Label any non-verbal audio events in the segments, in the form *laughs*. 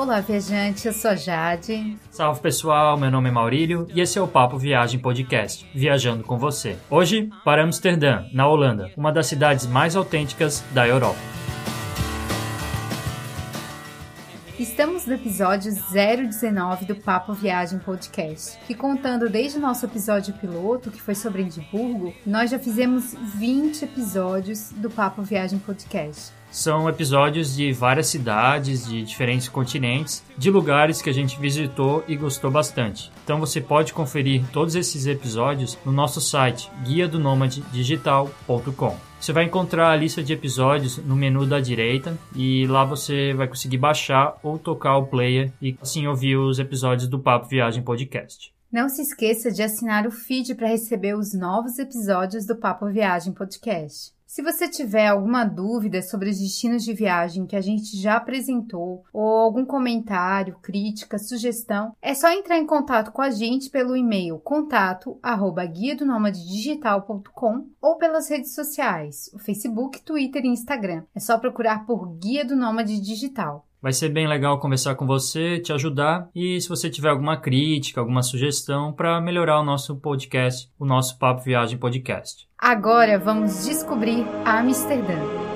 Olá, viajante, eu sou Jade. Salve pessoal, meu nome é Maurílio e esse é o Papo Viagem Podcast, viajando com você. Hoje, para Amsterdã, na Holanda, uma das cidades mais autênticas da Europa. Estamos no episódio 019 do Papo Viagem Podcast, que contando desde o nosso episódio piloto, que foi sobre Edimburgo, nós já fizemos 20 episódios do Papo Viagem Podcast. São episódios de várias cidades, de diferentes continentes, de lugares que a gente visitou e gostou bastante. Então você pode conferir todos esses episódios no nosso site guia do digital.com. Você vai encontrar a lista de episódios no menu da direita e lá você vai conseguir baixar ou tocar o player e assim ouvir os episódios do Papo Viagem Podcast. Não se esqueça de assinar o feed para receber os novos episódios do Papo Viagem Podcast. Se você tiver alguma dúvida sobre os destinos de viagem que a gente já apresentou, ou algum comentário, crítica, sugestão, é só entrar em contato com a gente pelo e-mail contato arroba guia do digital.com ou pelas redes sociais, o Facebook, Twitter e Instagram. É só procurar por Guia do Nômade Digital. Vai ser bem legal conversar com você, te ajudar e se você tiver alguma crítica, alguma sugestão para melhorar o nosso podcast, o nosso Papo Viagem Podcast. Agora vamos descobrir Amsterdã.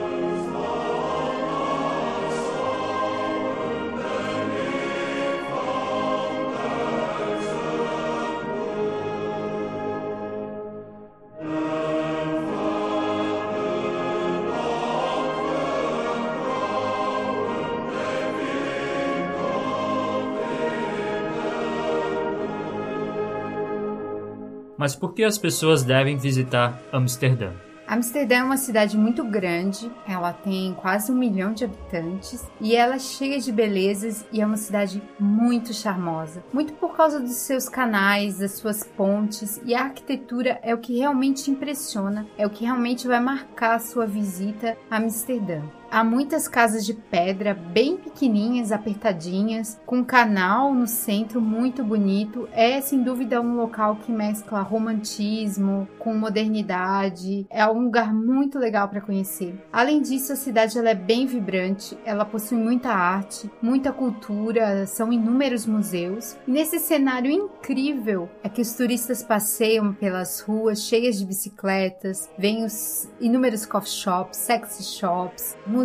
Mas por que as pessoas devem visitar Amsterdã? Amsterdã é uma cidade muito grande, ela tem quase um milhão de habitantes e ela é cheia de belezas e é uma cidade muito charmosa. Muito por causa dos seus canais, das suas pontes e a arquitetura é o que realmente impressiona, é o que realmente vai marcar a sua visita a Amsterdã. Há muitas casas de pedra bem pequenininhas, apertadinhas, com canal no centro muito bonito. É sem dúvida um local que mescla romantismo com modernidade. É um lugar muito legal para conhecer. Além disso, a cidade ela é bem vibrante. Ela possui muita arte, muita cultura, são inúmeros museus. E nesse cenário incrível é que os turistas passeiam pelas ruas cheias de bicicletas, vêm os inúmeros coffee shops, sexy shops, museus,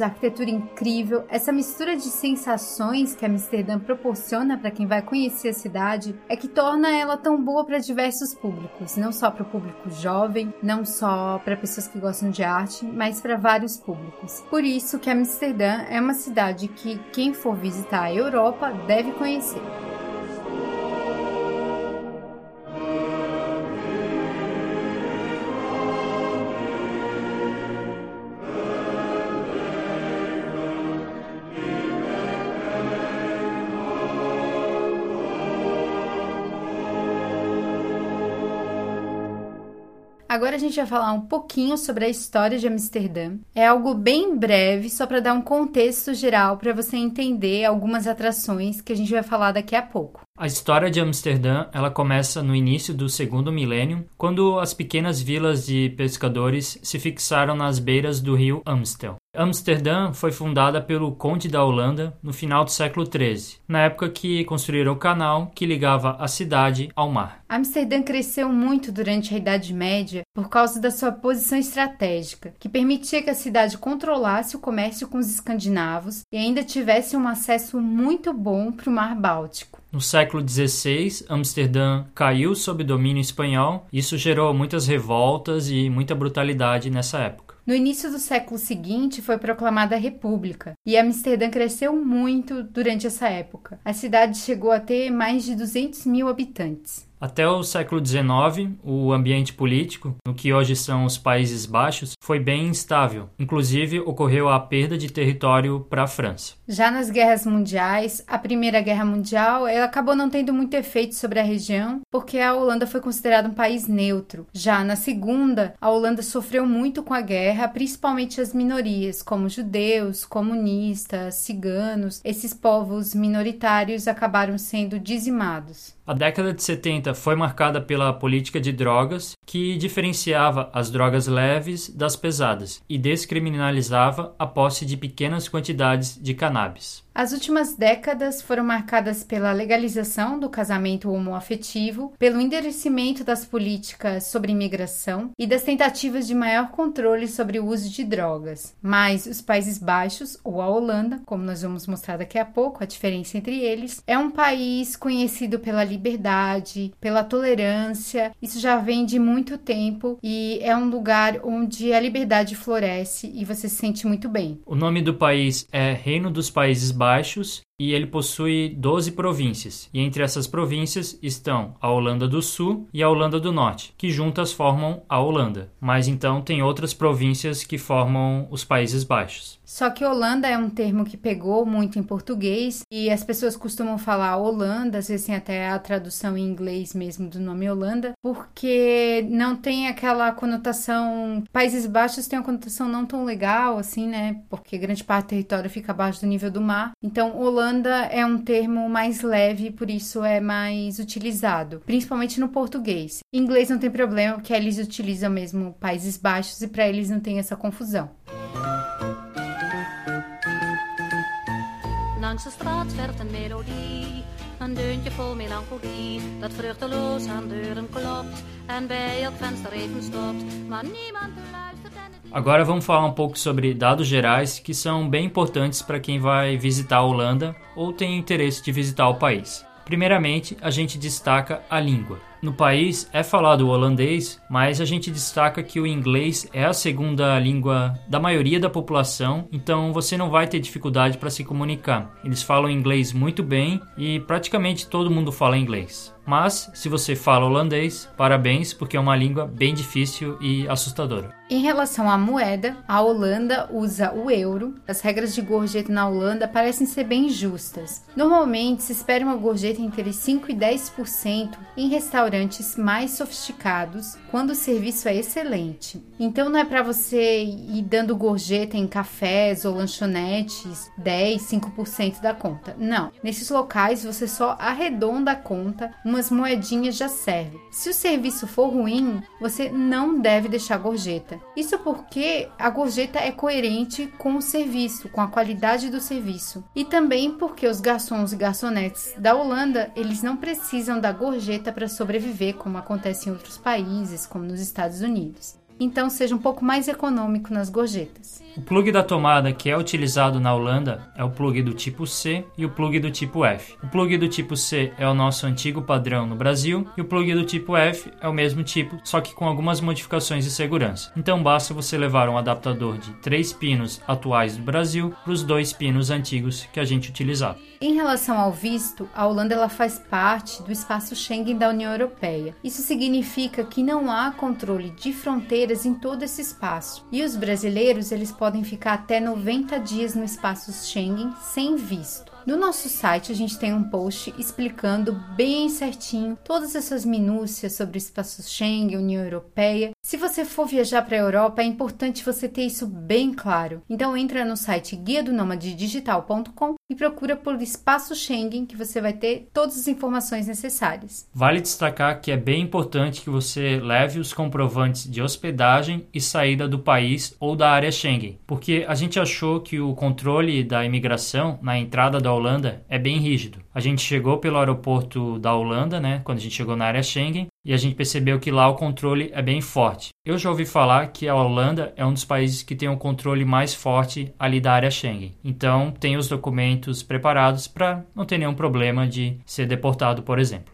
arquitetura incrível, essa mistura de sensações que Amsterdã proporciona para quem vai conhecer a cidade é que torna ela tão boa para diversos públicos, não só para o público jovem, não só para pessoas que gostam de arte, mas para vários públicos. Por isso que Amsterdã é uma cidade que quem for visitar a Europa deve conhecer. Agora a gente vai falar um pouquinho sobre a história de Amsterdã. É algo bem breve, só para dar um contexto geral para você entender algumas atrações que a gente vai falar daqui a pouco. A história de Amsterdã ela começa no início do segundo milênio, quando as pequenas vilas de pescadores se fixaram nas beiras do rio Amstel. Amsterdã foi fundada pelo Conde da Holanda no final do século XIII, na época que construíram o canal que ligava a cidade ao mar. Amsterdã cresceu muito durante a Idade Média por causa da sua posição estratégica, que permitia que a cidade controlasse o comércio com os escandinavos e ainda tivesse um acesso muito bom para o Mar Báltico. No século XVI, Amsterdã caiu sob domínio espanhol. Isso gerou muitas revoltas e muita brutalidade nessa época. No início do século seguinte foi proclamada a República e Amsterdã cresceu muito durante essa época. A cidade chegou a ter mais de 200 mil habitantes. Até o século XIX, o ambiente político, no que hoje são os Países Baixos, foi bem instável. Inclusive, ocorreu a perda de território para a França. Já nas guerras mundiais, a Primeira Guerra Mundial ela acabou não tendo muito efeito sobre a região, porque a Holanda foi considerada um país neutro. Já na Segunda, a Holanda sofreu muito com a guerra, principalmente as minorias, como judeus, comunistas, ciganos. Esses povos minoritários acabaram sendo dizimados. A década de 70 Holanda foi marcada pela política de drogas, que diferenciava as drogas leves das pesadas e descriminalizava a posse de pequenas quantidades de cannabis. As últimas décadas foram marcadas pela legalização do casamento homoafetivo, pelo endurecimento das políticas sobre imigração e das tentativas de maior controle sobre o uso de drogas. Mas os Países Baixos, ou a Holanda, como nós vamos mostrar daqui a pouco, a diferença entre eles, é um país conhecido pela liberdade, pela tolerância. Isso já vem de muito tempo e é um lugar onde a liberdade floresce e você se sente muito bem. O nome do país é Reino dos Países Baixos baixos e ele possui 12 províncias. E entre essas províncias estão a Holanda do Sul e a Holanda do Norte, que juntas formam a Holanda. Mas então tem outras províncias que formam os Países Baixos. Só que Holanda é um termo que pegou muito em português e as pessoas costumam falar Holanda, às vezes tem até a tradução em inglês mesmo do nome Holanda, porque não tem aquela conotação. Países Baixos tem uma conotação não tão legal assim, né? Porque grande parte do território fica abaixo do nível do mar. Então, Holanda é um termo mais leve, por isso é mais utilizado, principalmente no português. Em inglês não tem problema, porque eles utilizam mesmo Países Baixos e para eles não tem essa confusão. Langs de straat werd een melodie, een deuntje vol melancholie, dat vruchteloos aan deuren klopt en bij elk venster even stopt, maar niemand luistert. Agora vamos falar um pouco sobre dados gerais que são bem importantes para quem vai visitar a Holanda ou tem interesse de visitar o país. Primeiramente, a gente destaca a língua. No país é falado o holandês, mas a gente destaca que o inglês é a segunda língua da maioria da população, então você não vai ter dificuldade para se comunicar. Eles falam inglês muito bem e praticamente todo mundo fala inglês. Mas, se você fala holandês, parabéns, porque é uma língua bem difícil e assustadora. Em relação à moeda, a Holanda usa o euro. As regras de gorjeta na Holanda parecem ser bem justas. Normalmente, se espera uma gorjeta entre 5 e 10% em restaurantes mais sofisticados, quando o serviço é excelente. Então, não é para você ir dando gorjeta em cafés ou lanchonetes 10, 5% da conta. Não. Nesses locais, você só arredonda a conta umas moedinhas já serve. Se o serviço for ruim, você não deve deixar gorjeta. Isso porque a gorjeta é coerente com o serviço, com a qualidade do serviço. E também porque os garçons e garçonetes da Holanda, eles não precisam da gorjeta para sobreviver, como acontece em outros países, como nos Estados Unidos então seja um pouco mais econômico nas gorjetas. O plug da tomada que é utilizado na Holanda é o plug do tipo C e o plug do tipo F. O plug do tipo C é o nosso antigo padrão no Brasil e o plug do tipo F é o mesmo tipo, só que com algumas modificações de segurança. Então basta você levar um adaptador de três pinos atuais do Brasil para os dois pinos antigos que a gente utilizava. Em relação ao visto, a Holanda ela faz parte do espaço Schengen da União Europeia. Isso significa que não há controle de fronteiras em todo esse espaço. E os brasileiros eles podem ficar até 90 dias no espaço Schengen sem visto. No nosso site a gente tem um post explicando bem certinho todas essas minúcias sobre o espaço Schengen, União Europeia. Se você for viajar para a Europa, é importante você ter isso bem claro. Então entra no site guia do digital.com e procura por espaço Schengen que você vai ter todas as informações necessárias. Vale destacar que é bem importante que você leve os comprovantes de hospedagem e saída do país ou da área Schengen, porque a gente achou que o controle da imigração na entrada da Holanda é bem rígido. A gente chegou pelo aeroporto da Holanda, né, quando a gente chegou na área Schengen, e a gente percebeu que lá o controle é bem forte. Eu já ouvi falar que a Holanda é um dos países que tem o um controle mais forte ali da área Schengen. Então, tem os documentos preparados para não ter nenhum problema de ser deportado, por exemplo.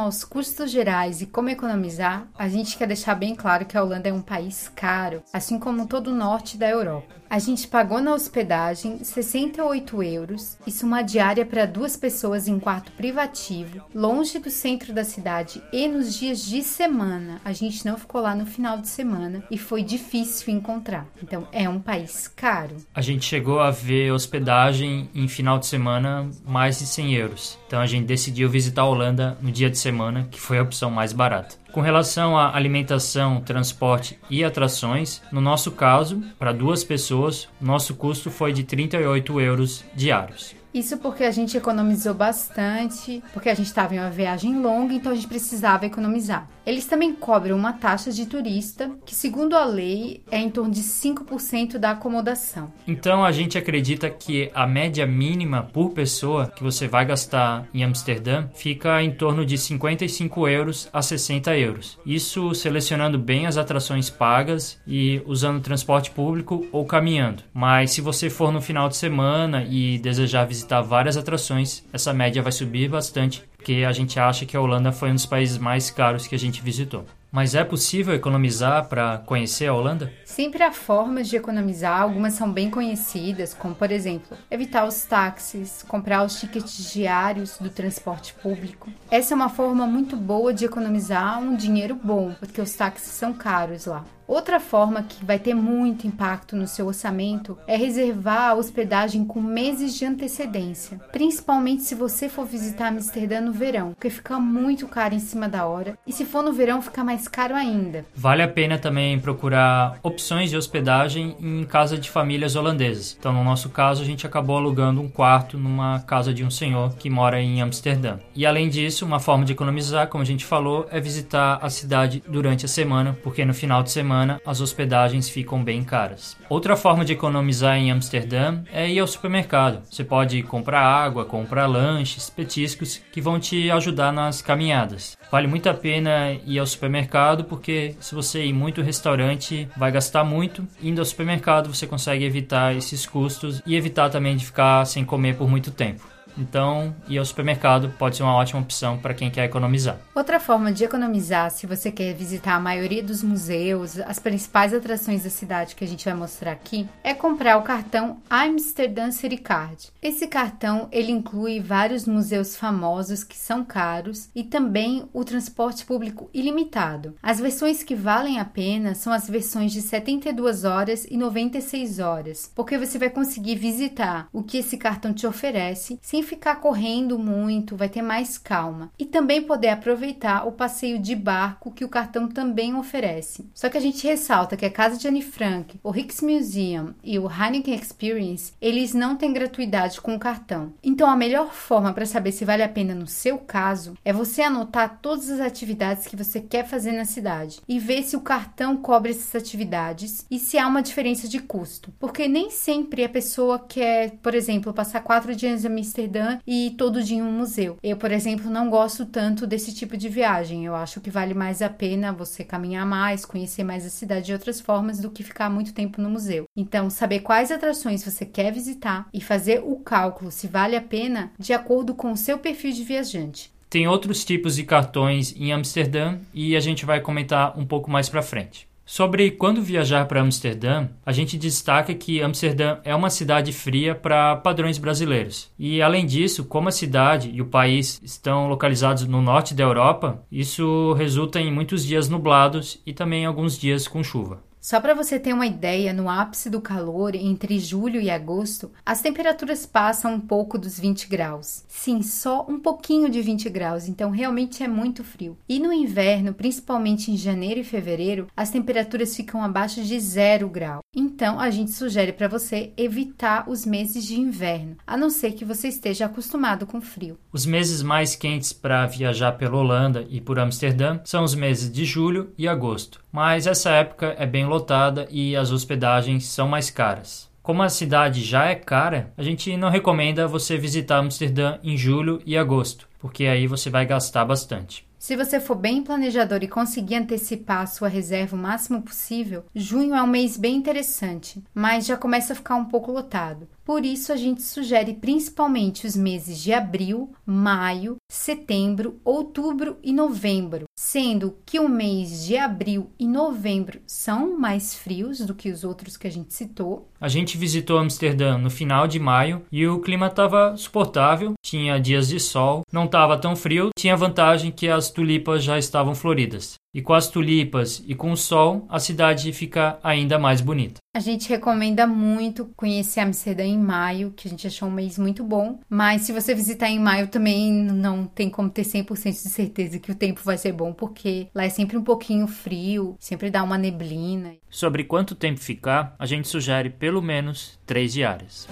Aos custos gerais e como economizar, a gente quer deixar bem claro que a Holanda é um país caro, assim como todo o norte da Europa. A gente pagou na hospedagem 68 euros, isso uma diária para duas pessoas em quarto privativo, longe do centro da cidade e nos dias de semana. A gente não ficou lá no final de semana e foi difícil encontrar. Então é um país caro. A gente chegou a ver hospedagem em final de semana mais de 100 euros. Então a gente decidiu visitar a Holanda no dia de semana, que foi a opção mais barata. Com relação à alimentação, transporte e atrações, no nosso caso, para duas pessoas, nosso custo foi de 38 euros diários. Isso porque a gente economizou bastante, porque a gente estava em uma viagem longa, então a gente precisava economizar. Eles também cobram uma taxa de turista, que segundo a lei é em torno de 5% da acomodação. Então a gente acredita que a média mínima por pessoa que você vai gastar em Amsterdã fica em torno de 55 euros a 60 euros. Isso selecionando bem as atrações pagas e usando transporte público ou caminhando. Mas se você for no final de semana e desejar visitar visitar várias atrações, essa média vai subir bastante, porque a gente acha que a Holanda foi um dos países mais caros que a gente visitou. Mas é possível economizar para conhecer a Holanda? Sempre há formas de economizar, algumas são bem conhecidas, como por exemplo, evitar os táxis, comprar os tickets diários do transporte público. Essa é uma forma muito boa de economizar um dinheiro bom, porque os táxis são caros lá. Outra forma que vai ter muito impacto no seu orçamento é reservar a hospedagem com meses de antecedência, principalmente se você for visitar Amsterdã no verão, porque fica muito caro em cima da hora, e se for no verão fica mais caro ainda. Vale a pena também procurar opções de hospedagem em casa de famílias holandesas. Então, no nosso caso, a gente acabou alugando um quarto numa casa de um senhor que mora em Amsterdã. E além disso, uma forma de economizar, como a gente falou, é visitar a cidade durante a semana, porque no final de semana semana as hospedagens ficam bem caras. Outra forma de economizar em Amsterdã é ir ao supermercado. Você pode comprar água, comprar lanches, petiscos que vão te ajudar nas caminhadas. Vale muito a pena ir ao supermercado porque se você ir muito restaurante vai gastar muito. Indo ao supermercado você consegue evitar esses custos e evitar também de ficar sem comer por muito tempo. Então, ir ao supermercado pode ser uma ótima opção para quem quer economizar. Outra forma de economizar, se você quer visitar a maioria dos museus, as principais atrações da cidade que a gente vai mostrar aqui, é comprar o cartão Amsterdam City Card. Esse cartão, ele inclui vários museus famosos que são caros e também o transporte público ilimitado. As versões que valem a pena são as versões de 72 horas e 96 horas, porque você vai conseguir visitar o que esse cartão te oferece sem sem ficar correndo muito, vai ter mais calma. E também poder aproveitar o passeio de barco que o cartão também oferece. Só que a gente ressalta que a Casa de Anne Frank, o Rijksmuseum e o Heineken Experience, eles não têm gratuidade com o cartão. Então a melhor forma para saber se vale a pena no seu caso é você anotar todas as atividades que você quer fazer na cidade e ver se o cartão cobre essas atividades e se há uma diferença de custo. Porque nem sempre a pessoa quer, por exemplo, passar quatro dias em Amsterdã E todo dia em um museu. Eu, por exemplo, não gosto tanto desse tipo de viagem. Eu acho que vale mais a pena você caminhar mais, conhecer mais a cidade de outras formas do que ficar muito tempo no museu. Então, saber quais atrações você quer visitar e fazer o cálculo se vale a pena de acordo com o seu perfil de viajante. Tem outros tipos de cartões em Amsterdã e a gente vai comentar um pouco mais para frente. Sobre quando viajar para Amsterdã, a gente destaca que Amsterdã é uma cidade fria para padrões brasileiros. E além disso, como a cidade e o país estão localizados no norte da Europa, isso resulta em muitos dias nublados e também alguns dias com chuva. Só para você ter uma ideia, no ápice do calor, entre julho e agosto, as temperaturas passam um pouco dos 20 graus. Sim, só um pouquinho de 20 graus, então realmente é muito frio. E no inverno, principalmente em janeiro e fevereiro, as temperaturas ficam abaixo de zero grau. Então a gente sugere para você evitar os meses de inverno, a não ser que você esteja acostumado com frio. Os meses mais quentes para viajar pela Holanda e por Amsterdã são os meses de julho e agosto, mas essa época é bem lotada e as hospedagens são mais caras. Como a cidade já é cara, a gente não recomenda você visitar Amsterdã em julho e agosto, porque aí você vai gastar bastante. Se você for bem planejador e conseguir antecipar a sua reserva o máximo possível, junho é um mês bem interessante, mas já começa a ficar um pouco lotado. Por isso, a gente sugere principalmente os meses de abril, maio, setembro, outubro e novembro, sendo que o mês de abril e novembro são mais frios do que os outros que a gente citou. A gente visitou Amsterdã no final de maio e o clima estava suportável, tinha dias de sol, não estava tão frio, tinha a vantagem que as tulipas já estavam floridas. E com as tulipas e com o sol, a cidade fica ainda mais bonita. A gente recomenda muito conhecer Amsterdã em maio, que a gente achou um mês muito bom. Mas se você visitar em maio também não tem como ter 100% de certeza que o tempo vai ser bom, porque lá é sempre um pouquinho frio, sempre dá uma neblina. Sobre quanto tempo ficar, a gente sugere pelo menos três diárias.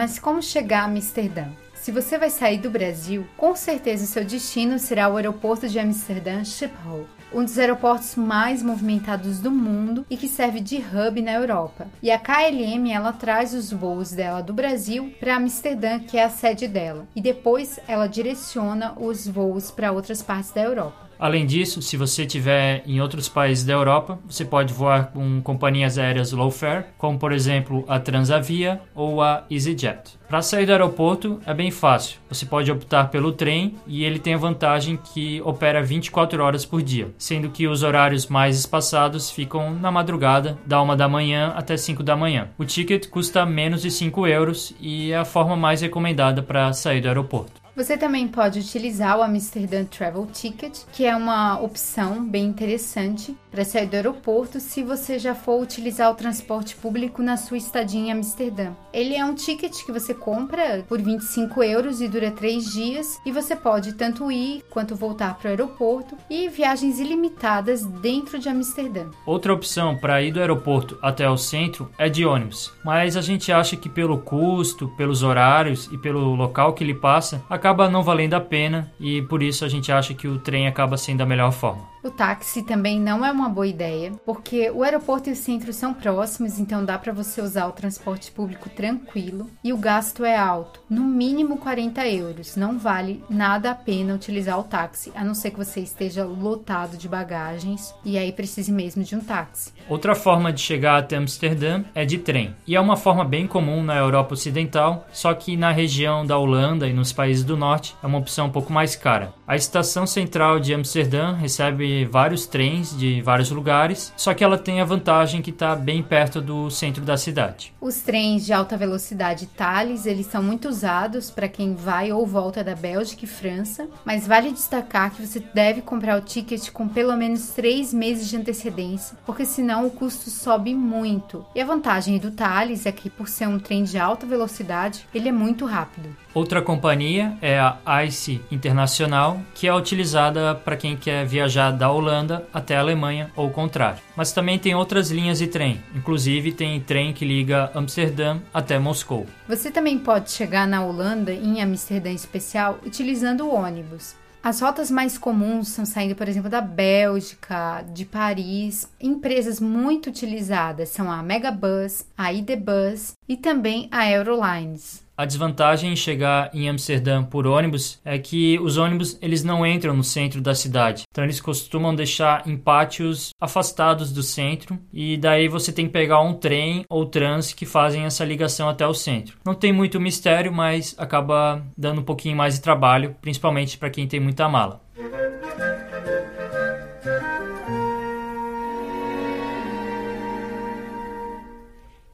Mas como chegar a Amsterdã? Se você vai sair do Brasil, com certeza o seu destino será o aeroporto de Amsterdã Schiphol, um dos aeroportos mais movimentados do mundo e que serve de hub na Europa. E a KLM ela traz os voos dela do Brasil para Amsterdã, que é a sede dela, e depois ela direciona os voos para outras partes da Europa. Além disso, se você estiver em outros países da Europa, você pode voar com companhias aéreas low fare, como por exemplo a Transavia ou a EasyJet. Para sair do aeroporto é bem fácil. Você pode optar pelo trem e ele tem a vantagem que opera 24 horas por dia, sendo que os horários mais espaçados ficam na madrugada, da 1 da manhã até 5 da manhã. O ticket custa menos de 5 euros e é a forma mais recomendada para sair do aeroporto. Você também pode utilizar o Amsterdã Travel Ticket, que é uma opção bem interessante para sair do aeroporto se você já for utilizar o transporte público na sua estadia em Amsterdã. Ele é um ticket que você compra por 25 euros e dura 3 dias e você pode tanto ir quanto voltar para o aeroporto e viagens ilimitadas dentro de Amsterdã. Outra opção para ir do aeroporto até o centro é de ônibus, mas a gente acha que pelo custo, pelos horários e pelo local que ele passa, acaba acaba não valendo a pena e por isso a gente acha que o trem acaba sendo a melhor forma. O táxi também não é uma boa ideia, porque o aeroporto e o centro são próximos, então dá para você usar o transporte público tranquilo e o gasto é alto, no mínimo 40 euros. Não vale nada a pena utilizar o táxi, a não ser que você esteja lotado de bagagens e aí precise mesmo de um táxi. Outra forma de chegar até Amsterdã é de trem, e é uma forma bem comum na Europa Ocidental, só que na região da Holanda e nos países do norte é uma opção um pouco mais cara. A estação central de Amsterdã recebe vários trens de vários lugares, só que ela tem a vantagem que está bem perto do centro da cidade. Os trens de alta velocidade Thales, eles são muito usados para quem vai ou volta da Bélgica e França, mas vale destacar que você deve comprar o ticket com pelo menos três meses de antecedência, porque senão o custo sobe muito. E a vantagem do Thales é que por ser um trem de alta velocidade, ele é muito rápido. Outra companhia é a ICE Internacional, que é utilizada para quem quer viajar da Holanda até a Alemanha ou o contrário. Mas também tem outras linhas de trem, inclusive tem trem que liga Amsterdã até Moscou. Você também pode chegar na Holanda, em Amsterdã especial, utilizando o ônibus. As rotas mais comuns são saindo, por exemplo, da Bélgica, de Paris. Empresas muito utilizadas são a Megabus, a IDBus e também a Eurolines. A desvantagem em chegar em Amsterdã por ônibus é que os ônibus eles não entram no centro da cidade. Então eles costumam deixar em pátios afastados do centro e daí você tem que pegar um trem ou trans que fazem essa ligação até o centro. Não tem muito mistério, mas acaba dando um pouquinho mais de trabalho, principalmente para quem tem muita mala.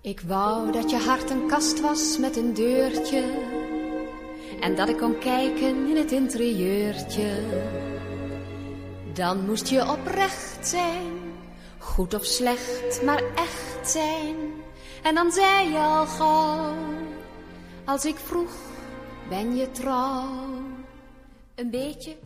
Ik wou dat je hart een kast was met een deurtje en dat ik kon kijken in het interieurtje. Dan moest je oprecht zijn, goed of slecht, maar echt zijn. En dan zei je al gauw, als ik vroeg, ben je trouw? Een beetje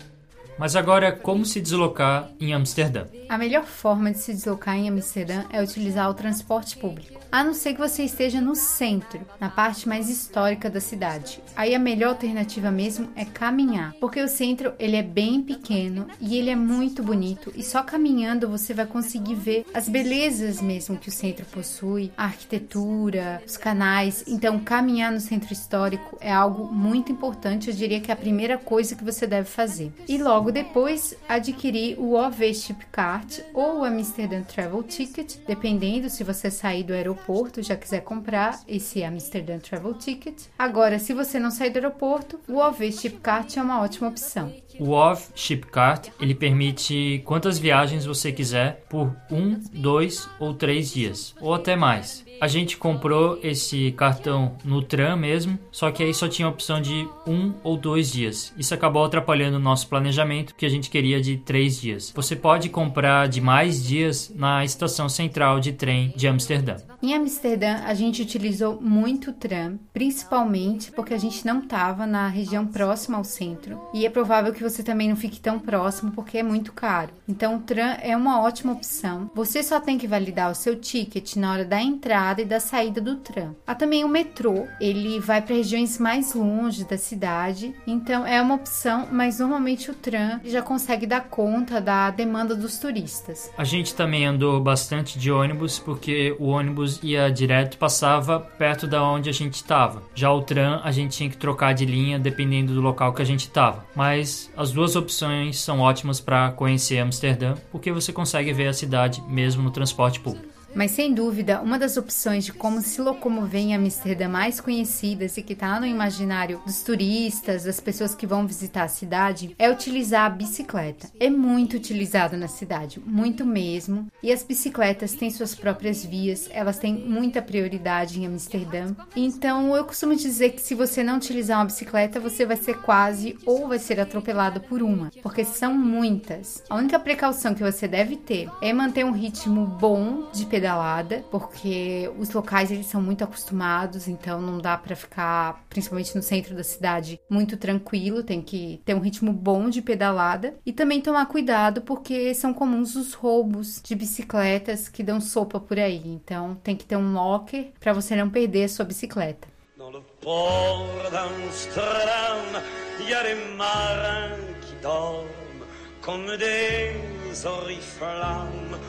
Mas agora, como se deslocar em Amsterdã? A melhor forma de se deslocar em Amsterdã é utilizar o transporte público. A não ser que você esteja no centro, na parte mais histórica da cidade. Aí a melhor alternativa mesmo é caminhar, porque o centro ele é bem pequeno e ele é muito bonito e só caminhando você vai conseguir ver as belezas mesmo que o centro possui, a arquitetura, os canais. Então caminhar no centro histórico é algo muito importante, eu diria que é a primeira coisa que você deve fazer. E logo depois adquirir o OV Chipcart ou o Amsterdam Travel Ticket, dependendo se você sair do aeroporto já quiser comprar esse Amsterdam Travel Ticket. Agora, se você não sair do aeroporto, o OV Chipcart é uma ótima opção. O OV Chipcart ele permite quantas viagens você quiser por um, dois ou três dias, ou até mais. A gente comprou esse cartão no tram mesmo, só que aí só tinha a opção de um ou dois dias. Isso acabou atrapalhando o nosso planejamento, que a gente queria de três dias. Você pode comprar de mais dias na estação central de trem de Amsterdã. Em Amsterdã, a gente utilizou muito o tram, principalmente porque a gente não estava na região próxima ao centro. E é provável que você também não fique tão próximo porque é muito caro. Então, o tram é uma ótima opção. Você só tem que validar o seu ticket na hora da entrada entrada e da saída do tram. Há também o metrô, ele vai para regiões mais longe da cidade, então é uma opção, mas normalmente o tram já consegue dar conta da demanda dos turistas. A gente também andou bastante de ônibus porque o ônibus ia direto, passava perto da onde a gente estava. Já o tram a gente tinha que trocar de linha dependendo do local que a gente estava. Mas as duas opções são ótimas para conhecer Amsterdã porque você consegue ver a cidade mesmo no transporte público. Mas sem dúvida, uma das opções de como se locomover em Amsterdã mais conhecidas e que está no imaginário dos turistas, das pessoas que vão visitar a cidade, é utilizar a bicicleta. É muito utilizada na cidade, muito mesmo. E as bicicletas têm suas próprias vias, elas têm muita prioridade em Amsterdã. Então eu costumo dizer que se você não utilizar uma bicicleta, você vai ser quase ou vai ser atropelado por uma, porque são muitas. A única precaução que você deve ter é manter um ritmo bom de pedalagem pedalada, porque os locais eles são muito acostumados, então não dá para ficar, principalmente no centro da cidade, muito tranquilo, tem que ter um ritmo bom de pedalada e também tomar cuidado porque são comuns os roubos de bicicletas que dão sopa por aí. Então tem que ter um locker para você não perder a sua bicicleta. Comme des oriflammes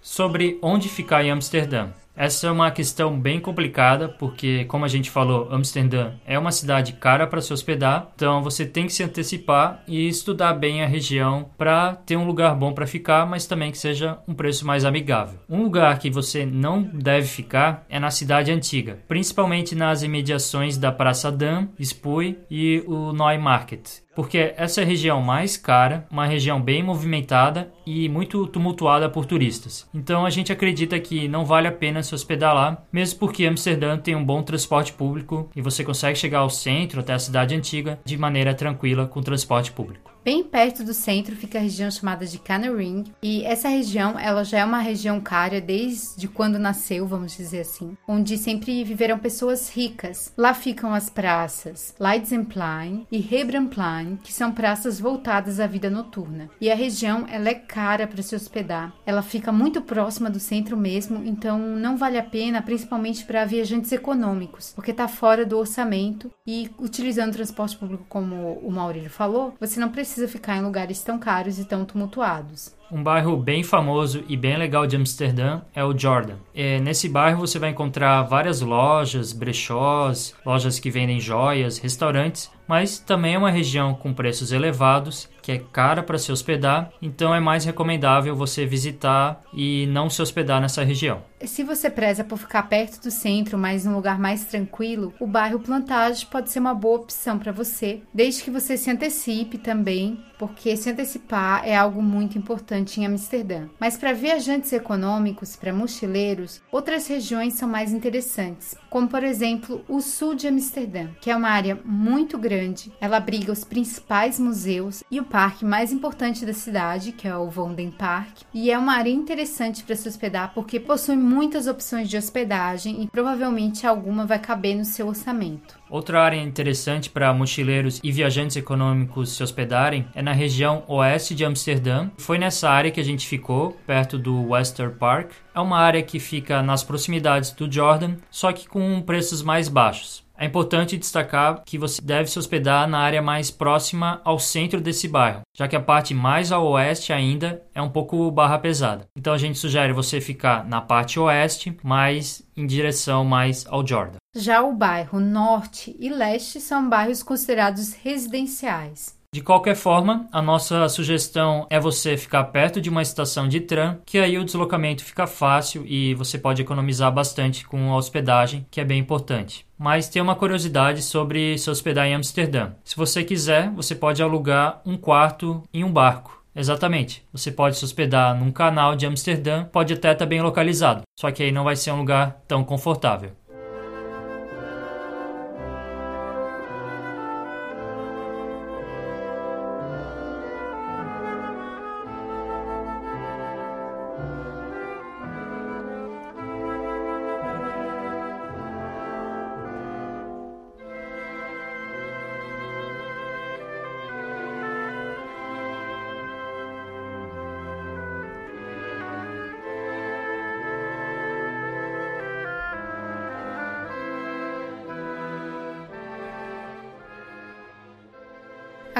Sobre onde ficar em Amsterdã. Essa é uma questão bem complicada, porque, como a gente falou, Amsterdã é uma cidade cara para se hospedar, então você tem que se antecipar e estudar bem a região para ter um lugar bom para ficar, mas também que seja um preço mais amigável. Um lugar que você não deve ficar é na cidade antiga, principalmente nas imediações da Praça Dam, Spui e o Neumarkt porque essa é a região mais cara, uma região bem movimentada e muito tumultuada por turistas. Então a gente acredita que não vale a pena se hospedar lá, mesmo porque Amsterdã tem um bom transporte público e você consegue chegar ao centro até a cidade antiga de maneira tranquila com transporte público. Bem perto do centro fica a região chamada de Canering, e essa região ela já é uma região cara desde quando nasceu, vamos dizer assim, onde sempre viveram pessoas ricas. Lá ficam as praças Leidseplein e Rebranplein, que são praças voltadas à vida noturna. E a região ela é cara para se hospedar. Ela fica muito próxima do centro mesmo, então não vale a pena, principalmente para viajantes econômicos, porque está fora do orçamento e utilizando o transporte público como o Maurílio falou, você não precisa precisa ficar em lugares tão caros e tão tumultuados. Um bairro bem famoso e bem legal de Amsterdã é o Jordan. É, nesse bairro você vai encontrar várias lojas, brechós, lojas que vendem joias, restaurantes, mas também é uma região com preços elevados, que é cara para se hospedar, então é mais recomendável você visitar e não se hospedar nessa região. Se você preza por ficar perto do centro, mas num lugar mais tranquilo, o bairro Plantage pode ser uma boa opção para você, desde que você se antecipe também, porque se antecipar é algo muito importante em Amsterdã. Mas para viajantes econômicos, para mochileiros, outras regiões são mais interessantes. Como por exemplo o sul de Amsterdã, que é uma área muito grande. Ela abriga os principais museus e o parque mais importante da cidade, que é o Vonden Park, e é uma área interessante para se hospedar porque possui muitas opções de hospedagem e provavelmente alguma vai caber no seu orçamento. Outra área interessante para mochileiros e viajantes econômicos se hospedarem é na região oeste de Amsterdã. Foi nessa área que a gente ficou, perto do Wester Park. É uma área que fica nas proximidades do Jordan, só que com preços mais baixos. É importante destacar que você deve se hospedar na área mais próxima ao centro desse bairro, já que a parte mais ao oeste ainda é um pouco barra pesada. Então a gente sugere você ficar na parte oeste, mais em direção mais ao Jordan. Já o bairro norte e leste são bairros considerados residenciais. De qualquer forma, a nossa sugestão é você ficar perto de uma estação de tram, que aí o deslocamento fica fácil e você pode economizar bastante com a hospedagem, que é bem importante. Mas tem uma curiosidade sobre se hospedar em Amsterdã. Se você quiser, você pode alugar um quarto em um barco. Exatamente. Você pode se hospedar num canal de Amsterdã, pode até estar bem localizado, só que aí não vai ser um lugar tão confortável.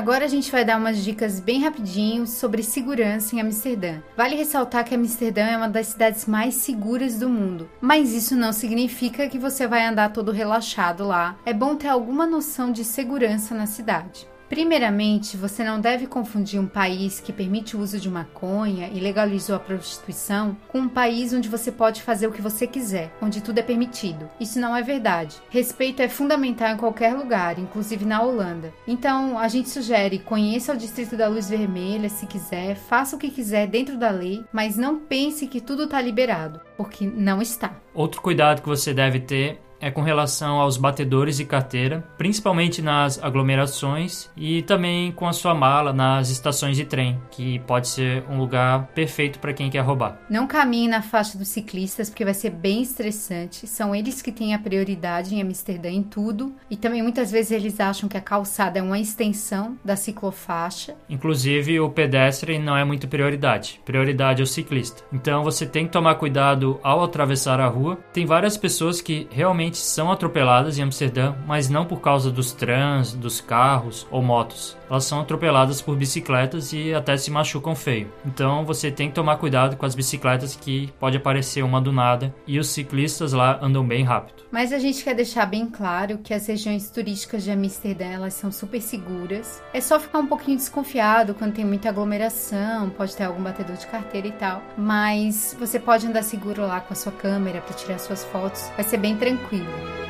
Agora a gente vai dar umas dicas bem rapidinho sobre segurança em Amsterdã. Vale ressaltar que Amsterdã é uma das cidades mais seguras do mundo, mas isso não significa que você vai andar todo relaxado lá. É bom ter alguma noção de segurança na cidade. Primeiramente, você não deve confundir um país que permite o uso de maconha e legalizou a prostituição com um país onde você pode fazer o que você quiser, onde tudo é permitido. Isso não é verdade. Respeito é fundamental em qualquer lugar, inclusive na Holanda. Então, a gente sugere conheça o Distrito da Luz Vermelha se quiser, faça o que quiser dentro da lei, mas não pense que tudo está liberado, porque não está. Outro cuidado que você deve ter é com relação aos batedores de carteira, principalmente nas aglomerações e também com a sua mala nas estações de trem, que pode ser um lugar perfeito para quem quer roubar. Não caminhe na faixa dos ciclistas porque vai ser bem estressante. São eles que têm a prioridade em Amsterdã em tudo e também muitas vezes eles acham que a calçada é uma extensão da ciclofaixa. Inclusive o pedestre não é muito prioridade. Prioridade é o ciclista. Então você tem que tomar cuidado ao atravessar a rua. Tem várias pessoas que realmente são atropeladas em Amsterdã, mas não por causa dos trans, dos carros ou motos. Elas são atropeladas por bicicletas e até se machucam feio. Então você tem que tomar cuidado com as bicicletas que pode aparecer uma do nada e os ciclistas lá andam bem rápido. Mas a gente quer deixar bem claro que as regiões turísticas de Amsterdã elas são super seguras. É só ficar um pouquinho desconfiado quando tem muita aglomeração, pode ter algum batedor de carteira e tal. Mas você pode andar seguro lá com a sua câmera para tirar suas fotos. Vai ser bem tranquilo. you.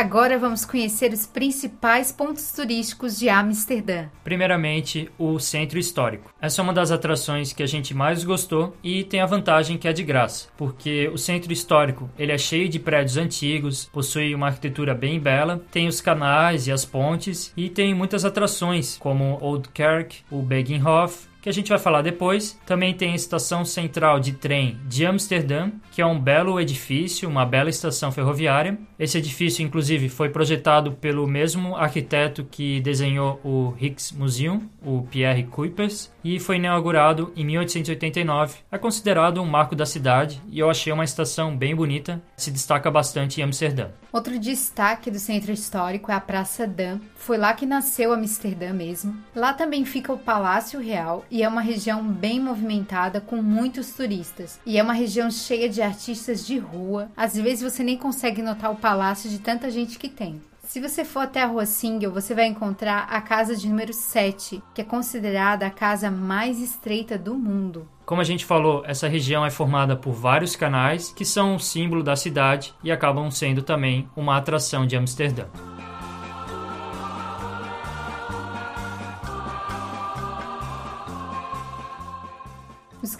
Agora vamos conhecer os principais pontos turísticos de Amsterdã. Primeiramente, o Centro Histórico. Essa é uma das atrações que a gente mais gostou e tem a vantagem que é de graça, porque o Centro Histórico ele é cheio de prédios antigos, possui uma arquitetura bem bela, tem os canais e as pontes e tem muitas atrações como Old Kerk, o Beginhof, que a gente vai falar depois. Também tem a estação central de trem de Amsterdã, que é um belo edifício, uma bela estação ferroviária. Esse edifício, inclusive, foi projetado pelo mesmo arquiteto que desenhou o Rijksmuseum, o Pierre Cuypers, e foi inaugurado em 1889. É considerado um marco da cidade e eu achei uma estação bem bonita, se destaca bastante em Amsterdã. Outro destaque do centro histórico é a Praça Dam. Foi lá que nasceu Amsterdã mesmo. Lá também fica o Palácio Real e é uma região bem movimentada com muitos turistas. E é uma região cheia de artistas de rua. Às vezes você nem consegue notar o palácio de tanta gente que tem. Se você for até a rua Single, você vai encontrar a casa de número 7, que é considerada a casa mais estreita do mundo. Como a gente falou, essa região é formada por vários canais que são um símbolo da cidade e acabam sendo também uma atração de Amsterdã.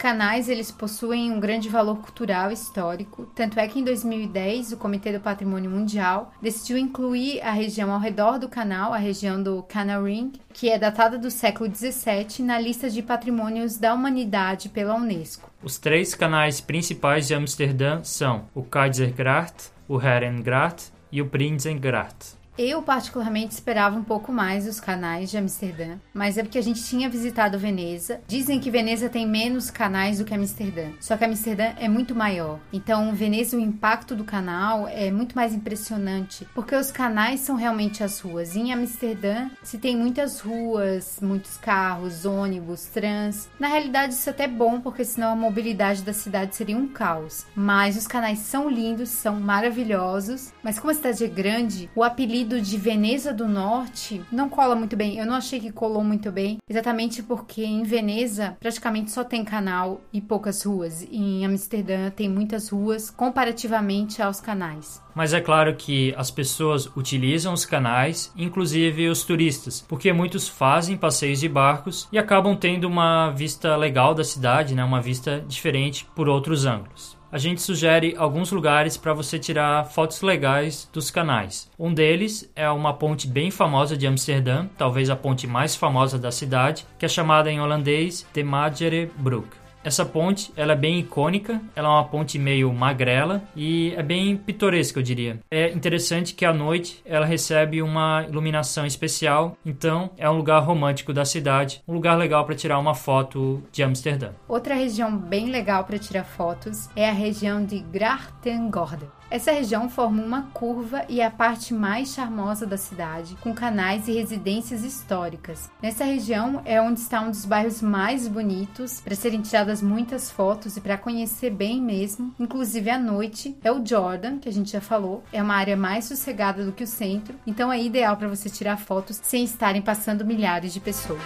Canais eles possuem um grande valor cultural e histórico, tanto é que em 2010 o Comitê do Patrimônio Mundial decidiu incluir a região ao redor do canal, a região do Canal Ring, que é datada do século 17, na lista de patrimônios da humanidade pela Unesco. Os três canais principais de Amsterdã são o Keizergracht, o Herengracht e o Prinsengracht. Eu, particularmente, esperava um pouco mais dos canais de Amsterdã, mas é porque a gente tinha visitado Veneza. Dizem que Veneza tem menos canais do que Amsterdã, só que Amsterdã é muito maior. Então, Veneza, o impacto do canal é muito mais impressionante, porque os canais são realmente as ruas. Em Amsterdã, se tem muitas ruas, muitos carros, ônibus, trans. Na realidade, isso é até bom, porque senão a mobilidade da cidade seria um caos. Mas os canais são lindos, são maravilhosos, mas como a cidade é grande, o apelido de Veneza do Norte não cola muito bem. Eu não achei que colou muito bem, exatamente porque em Veneza praticamente só tem canal e poucas ruas. E em Amsterdã tem muitas ruas comparativamente aos canais. Mas é claro que as pessoas utilizam os canais, inclusive os turistas, porque muitos fazem passeios de barcos e acabam tendo uma vista legal da cidade, né? uma vista diferente por outros ângulos a gente sugere alguns lugares para você tirar fotos legais dos canais. Um deles é uma ponte bem famosa de Amsterdã, talvez a ponte mais famosa da cidade, que é chamada em holandês de Magerebroek. Essa ponte, ela é bem icônica, ela é uma ponte meio magrela e é bem pitoresca, eu diria. É interessante que à noite ela recebe uma iluminação especial, então é um lugar romântico da cidade, um lugar legal para tirar uma foto de Amsterdã. Outra região bem legal para tirar fotos é a região de Grachtengordel. Essa região forma uma curva e é a parte mais charmosa da cidade, com canais e residências históricas. Nessa região é onde está um dos bairros mais bonitos, para serem tiradas muitas fotos e para conhecer bem mesmo, inclusive à noite, é o Jordan, que a gente já falou, é uma área mais sossegada do que o centro, então é ideal para você tirar fotos sem estarem passando milhares de pessoas.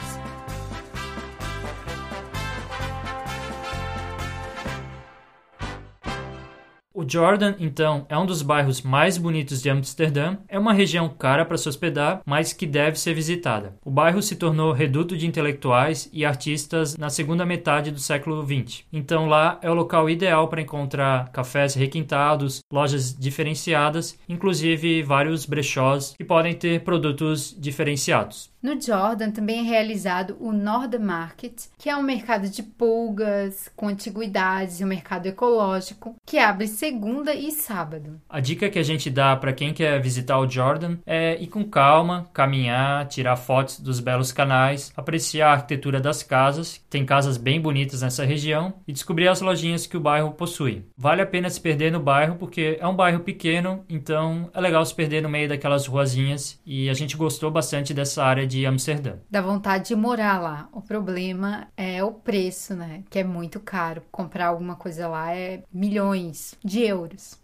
O Jordan, então, é um dos bairros mais bonitos de Amsterdã. É uma região cara para se hospedar, mas que deve ser visitada. O bairro se tornou reduto de intelectuais e artistas na segunda metade do século XX. Então lá é o local ideal para encontrar cafés requintados, lojas diferenciadas, inclusive vários brechós que podem ter produtos diferenciados. No Jordan também é realizado o Market, que é um mercado de pulgas, com antiguidades e um mercado ecológico, que abre segunda e sábado. A dica que a gente dá para quem quer visitar o Jordan é ir com calma, caminhar, tirar fotos dos belos canais, apreciar a arquitetura das casas, tem casas bem bonitas nessa região, e descobrir as lojinhas que o bairro possui. Vale a pena se perder no bairro porque é um bairro pequeno, então é legal se perder no meio daquelas ruazinhas e a gente gostou bastante dessa área de Amsterdã. Dá vontade de morar lá. O problema é o preço, né? Que é muito caro. Comprar alguma coisa lá é milhões de euros.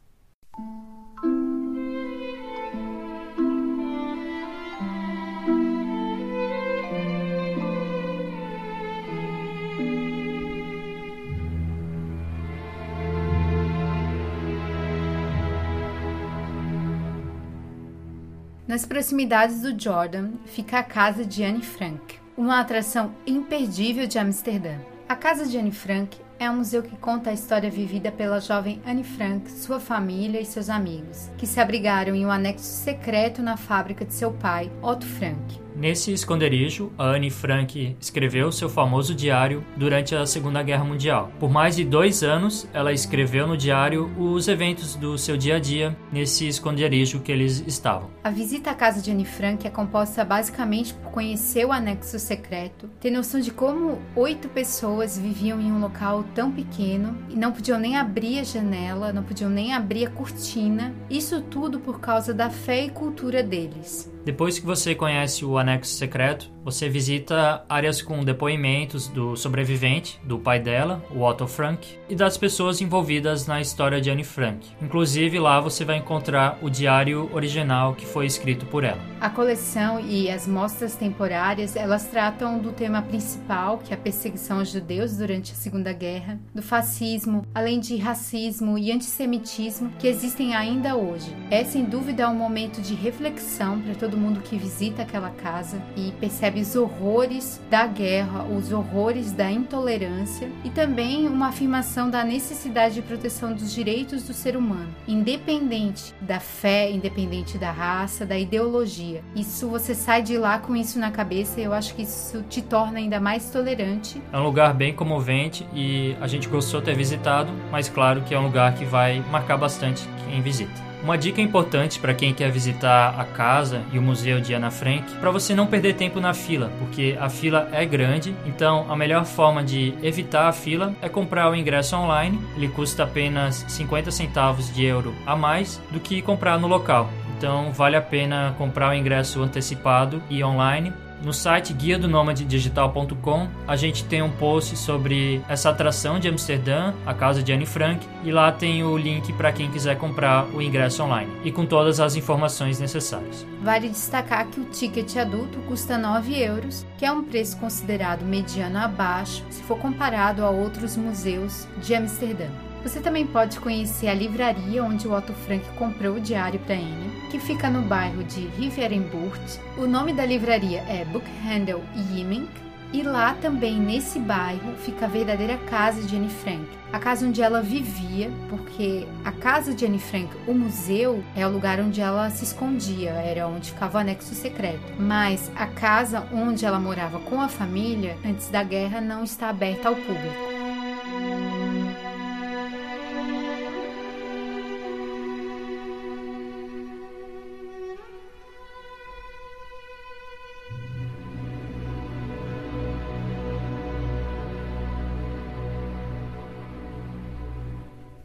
Nas proximidades do Jordan fica a casa de Anne Frank, uma atração imperdível de Amsterdã. A casa de Anne Frank é um museu que conta a história vivida pela jovem Anne Frank, sua família e seus amigos, que se abrigaram em um anexo secreto na fábrica de seu pai, Otto Frank. Nesse esconderijo, a Anne Frank escreveu seu famoso diário durante a Segunda Guerra Mundial. Por mais de dois anos, ela escreveu no diário os eventos do seu dia a dia nesse esconderijo que eles estavam. A visita à casa de Anne Frank é composta basicamente por conhecer o anexo secreto, ter noção de como oito pessoas viviam em um local tão pequeno e não podiam nem abrir a janela, não podiam nem abrir a cortina. Isso tudo por causa da fé e cultura deles. Depois que você conhece o anexo secreto, você visita áreas com depoimentos do sobrevivente, do pai dela, o Otto Frank, e das pessoas envolvidas na história de Anne Frank. Inclusive lá você vai encontrar o diário original que foi escrito por ela. A coleção e as mostras temporárias, elas tratam do tema principal, que é a perseguição aos judeus durante a Segunda Guerra, do fascismo, além de racismo e antissemitismo que existem ainda hoje. É sem dúvida um momento de reflexão para todo mundo que visita aquela casa e percebe os horrores da guerra, os horrores da intolerância e também uma afirmação da necessidade de proteção dos direitos do ser humano, independente da fé, independente da raça, da ideologia. Isso você sai de lá com isso na cabeça e eu acho que isso te torna ainda mais tolerante. É um lugar bem comovente e a gente gostou de ter visitado, mas claro que é um lugar que vai marcar bastante quem visita. Uma dica importante para quem quer visitar a casa e o museu de Ana Frank, para você não perder tempo na fila, porque a fila é grande, então a melhor forma de evitar a fila é comprar o ingresso online. Ele custa apenas 50 centavos de euro a mais do que comprar no local. Então vale a pena comprar o ingresso antecipado e online no site guia do digital.com a gente tem um post sobre essa atração de Amsterdã, a casa de Anne Frank, e lá tem o link para quem quiser comprar o ingresso online e com todas as informações necessárias. Vale destacar que o ticket adulto custa 9 euros, que é um preço considerado mediano abaixo se for comparado a outros museus de Amsterdã. Você também pode conhecer a livraria onde o Otto Frank comprou o diário para Anne, que fica no bairro de Rivierenbuurt. O nome da livraria é Bookhandel Yimink, e lá também, nesse bairro, fica a verdadeira casa de Anne Frank. A casa onde ela vivia, porque a casa de Anne Frank, o museu, é o lugar onde ela se escondia, era onde ficava o anexo secreto. Mas a casa onde ela morava com a família, antes da guerra, não está aberta ao público.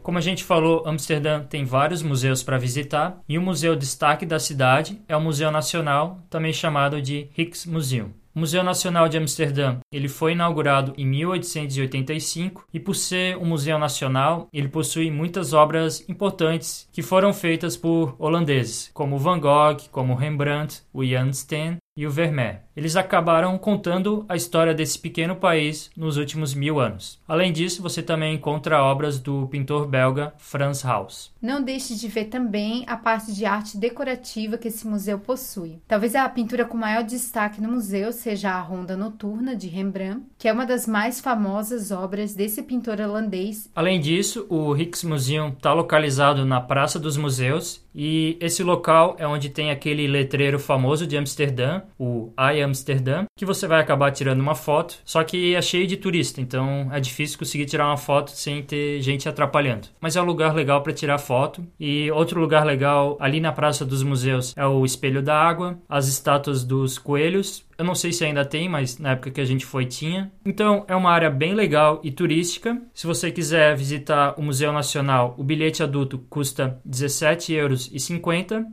Como a gente falou, Amsterdã tem vários museus para visitar e o museu destaque da cidade é o Museu Nacional, também chamado de Rijksmuseum. O Museu Nacional de Amsterdã ele foi inaugurado em 1885 e, por ser um museu nacional, ele possui muitas obras importantes que foram feitas por holandeses, como Van Gogh, como Rembrandt, o Jan Steen e o Vermeer. Eles acabaram contando a história desse pequeno país nos últimos mil anos. Além disso, você também encontra obras do pintor belga Frans Hals. Não deixe de ver também a parte de arte decorativa que esse museu possui. Talvez a pintura com maior destaque no museu seja a Ronda Noturna de Rembrandt, que é uma das mais famosas obras desse pintor holandês. Além disso, o Rijksmuseum está localizado na Praça dos Museus e esse local é onde tem aquele letreiro famoso de Amsterdã, o I Amsterdã, que você vai acabar tirando uma foto, só que é cheio de turista, então é difícil conseguir tirar uma foto sem ter gente atrapalhando. Mas é um lugar legal para tirar foto. E outro lugar legal ali na Praça dos Museus é o Espelho da Água, as estátuas dos coelhos, eu não sei se ainda tem, mas na época que a gente foi tinha. Então é uma área bem legal e turística. Se você quiser visitar o Museu Nacional, o bilhete adulto custa 17,50 euros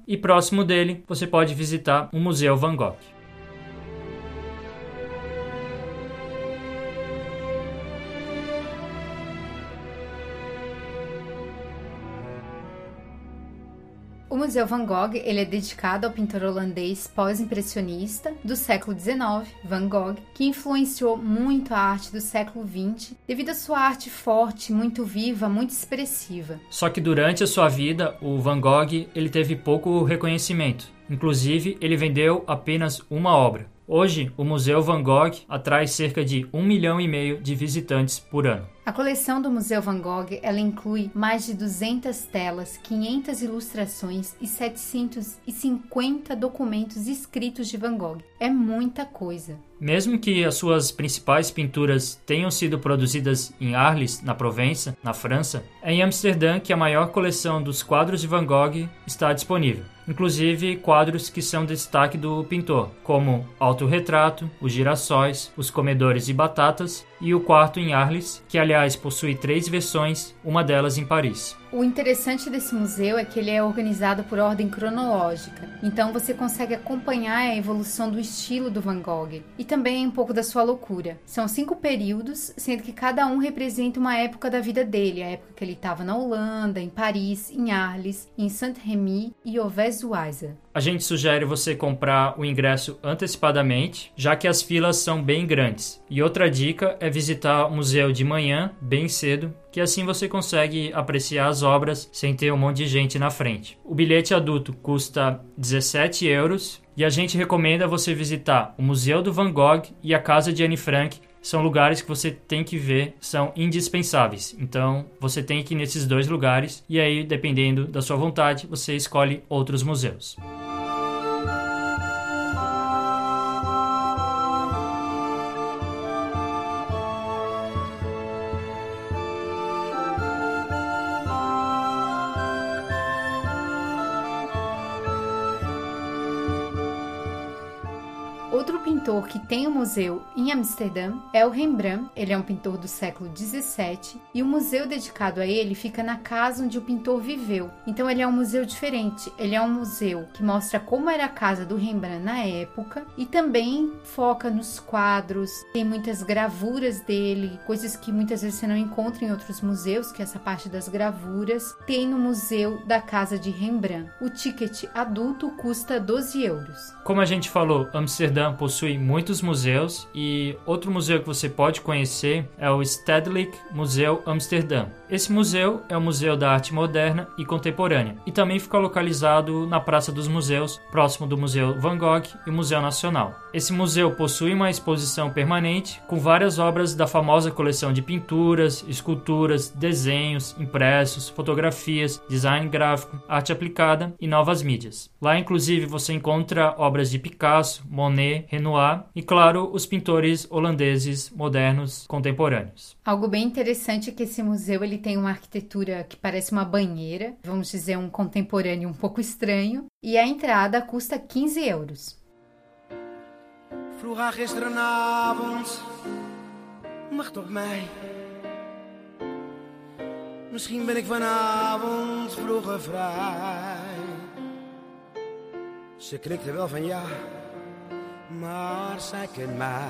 e próximo dele você pode visitar o Museu Van Gogh. Museu Van Gogh ele é dedicado ao pintor holandês pós-impressionista do século XIX, Van Gogh, que influenciou muito a arte do século XX devido à sua arte forte, muito viva, muito expressiva. Só que durante a sua vida, o Van Gogh ele teve pouco reconhecimento. Inclusive, ele vendeu apenas uma obra. Hoje, o Museu Van Gogh atrai cerca de um milhão e meio de visitantes por ano. A coleção do Museu Van Gogh, ela inclui mais de 200 telas, 500 ilustrações e 750 documentos escritos de Van Gogh. É muita coisa. Mesmo que as suas principais pinturas tenham sido produzidas em Arles, na Provença, na França, é em Amsterdã que a maior coleção dos quadros de Van Gogh está disponível inclusive quadros que são destaque do pintor, como Autorretrato, Os Girassóis, Os Comedores de Batatas e o Quarto em Arles, que aliás possui três versões, uma delas em Paris. O interessante desse museu é que ele é organizado por ordem cronológica, então você consegue acompanhar a evolução do estilo do Van Gogh e também um pouco da sua loucura. São cinco períodos, sendo que cada um representa uma época da vida dele, a época que ele estava na Holanda, em Paris, em Arles, em Saint-Rémy e Auvers-Weiser. A gente sugere você comprar o ingresso antecipadamente, já que as filas são bem grandes. E outra dica é visitar o museu de manhã, bem cedo, que assim você consegue apreciar as obras sem ter um monte de gente na frente. O bilhete adulto custa 17 euros e a gente recomenda você visitar o Museu do Van Gogh e a Casa de Anne Frank, são lugares que você tem que ver, são indispensáveis. Então, você tem que ir nesses dois lugares e aí, dependendo da sua vontade, você escolhe outros museus. Que tem um museu em Amsterdã é o Rembrandt. Ele é um pintor do século 17 e o museu dedicado a ele fica na casa onde o pintor viveu. Então ele é um museu diferente. Ele é um museu que mostra como era a casa do Rembrandt na época e também foca nos quadros. Tem muitas gravuras dele, coisas que muitas vezes você não encontra em outros museus, que é essa parte das gravuras. Tem no museu da casa de Rembrandt. O ticket adulto custa 12 euros. Como a gente falou, Amsterdã possui possui muitos museus e outro museu que você pode conhecer é o Stedelijk Museu Amsterdã. Esse museu é o Museu da Arte Moderna e Contemporânea e também fica localizado na Praça dos Museus, próximo do Museu Van Gogh e Museu Nacional. Esse museu possui uma exposição permanente com várias obras da famosa coleção de pinturas, esculturas, desenhos, impressos, fotografias, design gráfico, arte aplicada e novas mídias. Lá, inclusive, você encontra obras de Picasso, Monet, Renoir e, claro, os pintores holandeses modernos contemporâneos. Algo bem interessante é que esse museu ele tem uma arquitetura que parece uma banheira, vamos dizer um contemporâneo um pouco estranho, e a entrada custa 15 euros. Vroeg gisterenavond, wacht op mij. Misschien ben ik vanavond vroeger vrij. Ze knikte wel van ja, maar zij kent mij.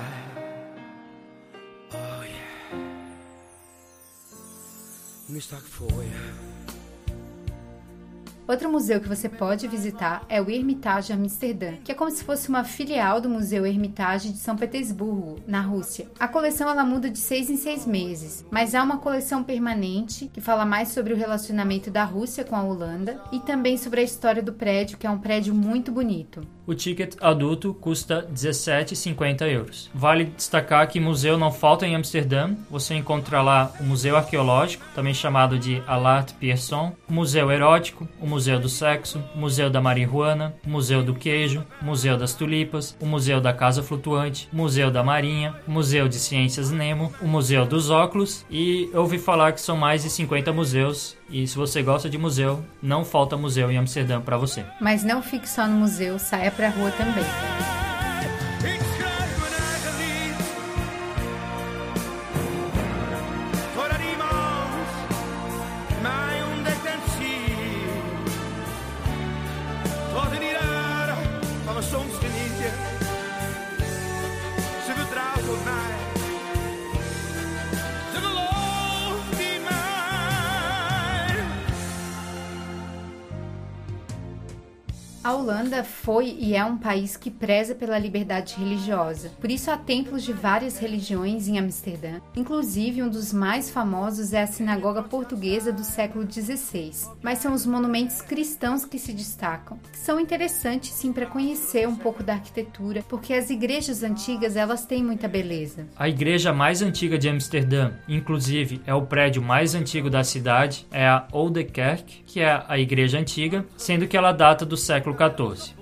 Oh ja, yeah. nu sta voor je. Outro museu que você pode visitar é o Hermitage Amsterdã, que é como se fosse uma filial do Museu Hermitage de São Petersburgo, na Rússia. A coleção ela muda de seis em seis meses, mas há uma coleção permanente que fala mais sobre o relacionamento da Rússia com a Holanda e também sobre a história do prédio, que é um prédio muito bonito. O ticket adulto custa 17,50 euros. Vale destacar que museu não falta em Amsterdã. Você encontra lá o Museu Arqueológico, também chamado de Alart Pierson, o Museu Erótico, o Museu do Sexo, Museu da Marihuana, Museu do Queijo, Museu das Tulipas, o Museu da Casa Flutuante, Museu da Marinha, Museu de Ciências Nemo, o Museu dos Óculos e eu ouvi falar que são mais de 50 museus e se você gosta de museu, não falta museu em Amsterdã para você. Mas não fique só no museu, saia para a rua também. sonst in Holanda foi e é um país que preza pela liberdade religiosa. Por isso há templos de várias religiões em Amsterdã. Inclusive, um dos mais famosos é a sinagoga portuguesa do século XVI. Mas são os monumentos cristãos que se destacam, são interessantes sim para conhecer um pouco da arquitetura, porque as igrejas antigas elas têm muita beleza. A igreja mais antiga de Amsterdã, inclusive é o prédio mais antigo da cidade, é a Oude Kerk, que é a igreja antiga, sendo que ela data do século século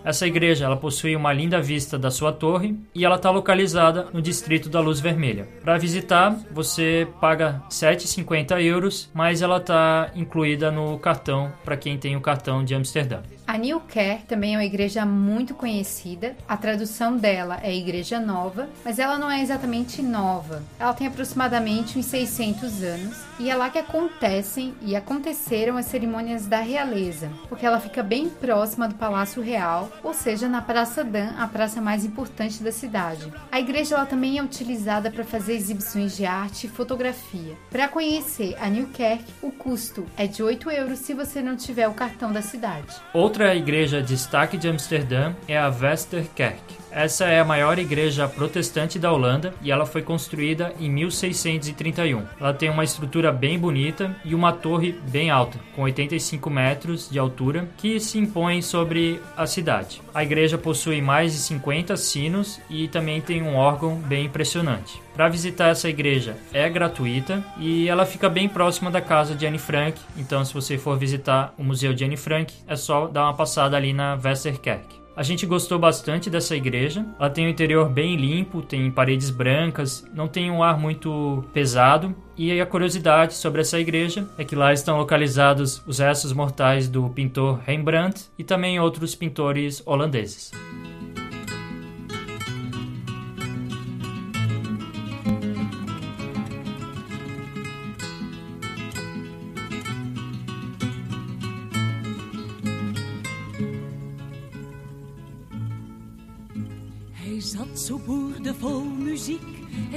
Essa igreja ela possui uma linda vista da sua torre e ela está localizada no distrito da Luz Vermelha. Para visitar, você paga 7,50 euros, mas ela está incluída no cartão para quem tem o cartão de Amsterdã. A New Care também é uma igreja muito conhecida. A tradução dela é Igreja Nova, mas ela não é exatamente nova. Ela tem aproximadamente uns 600 anos e é lá que acontecem e aconteceram as cerimônias da realeza, porque ela fica bem próxima do Palácio Real, ou seja, na Praça Dan, a praça mais importante da cidade. A igreja ela também é utilizada para fazer exibições de arte e fotografia. Para conhecer a New Kerk, o custo é de 8 euros se você não tiver o cartão da cidade. Outra Outra igreja destaque de Amsterdã é a Westerkerk. Essa é a maior igreja protestante da Holanda e ela foi construída em 1631. Ela tem uma estrutura bem bonita e uma torre bem alta, com 85 metros de altura, que se impõe sobre a cidade. A igreja possui mais de 50 sinos e também tem um órgão bem impressionante. Para visitar essa igreja é gratuita e ela fica bem próxima da casa de Anne Frank. Então, se você for visitar o museu de Anne Frank, é só dar uma passada ali na Westerkerk. A gente gostou bastante dessa igreja. Ela tem um interior bem limpo, tem paredes brancas, não tem um ar muito pesado. E a curiosidade sobre essa igreja é que lá estão localizados os restos mortais do pintor Rembrandt e também outros pintores holandeses.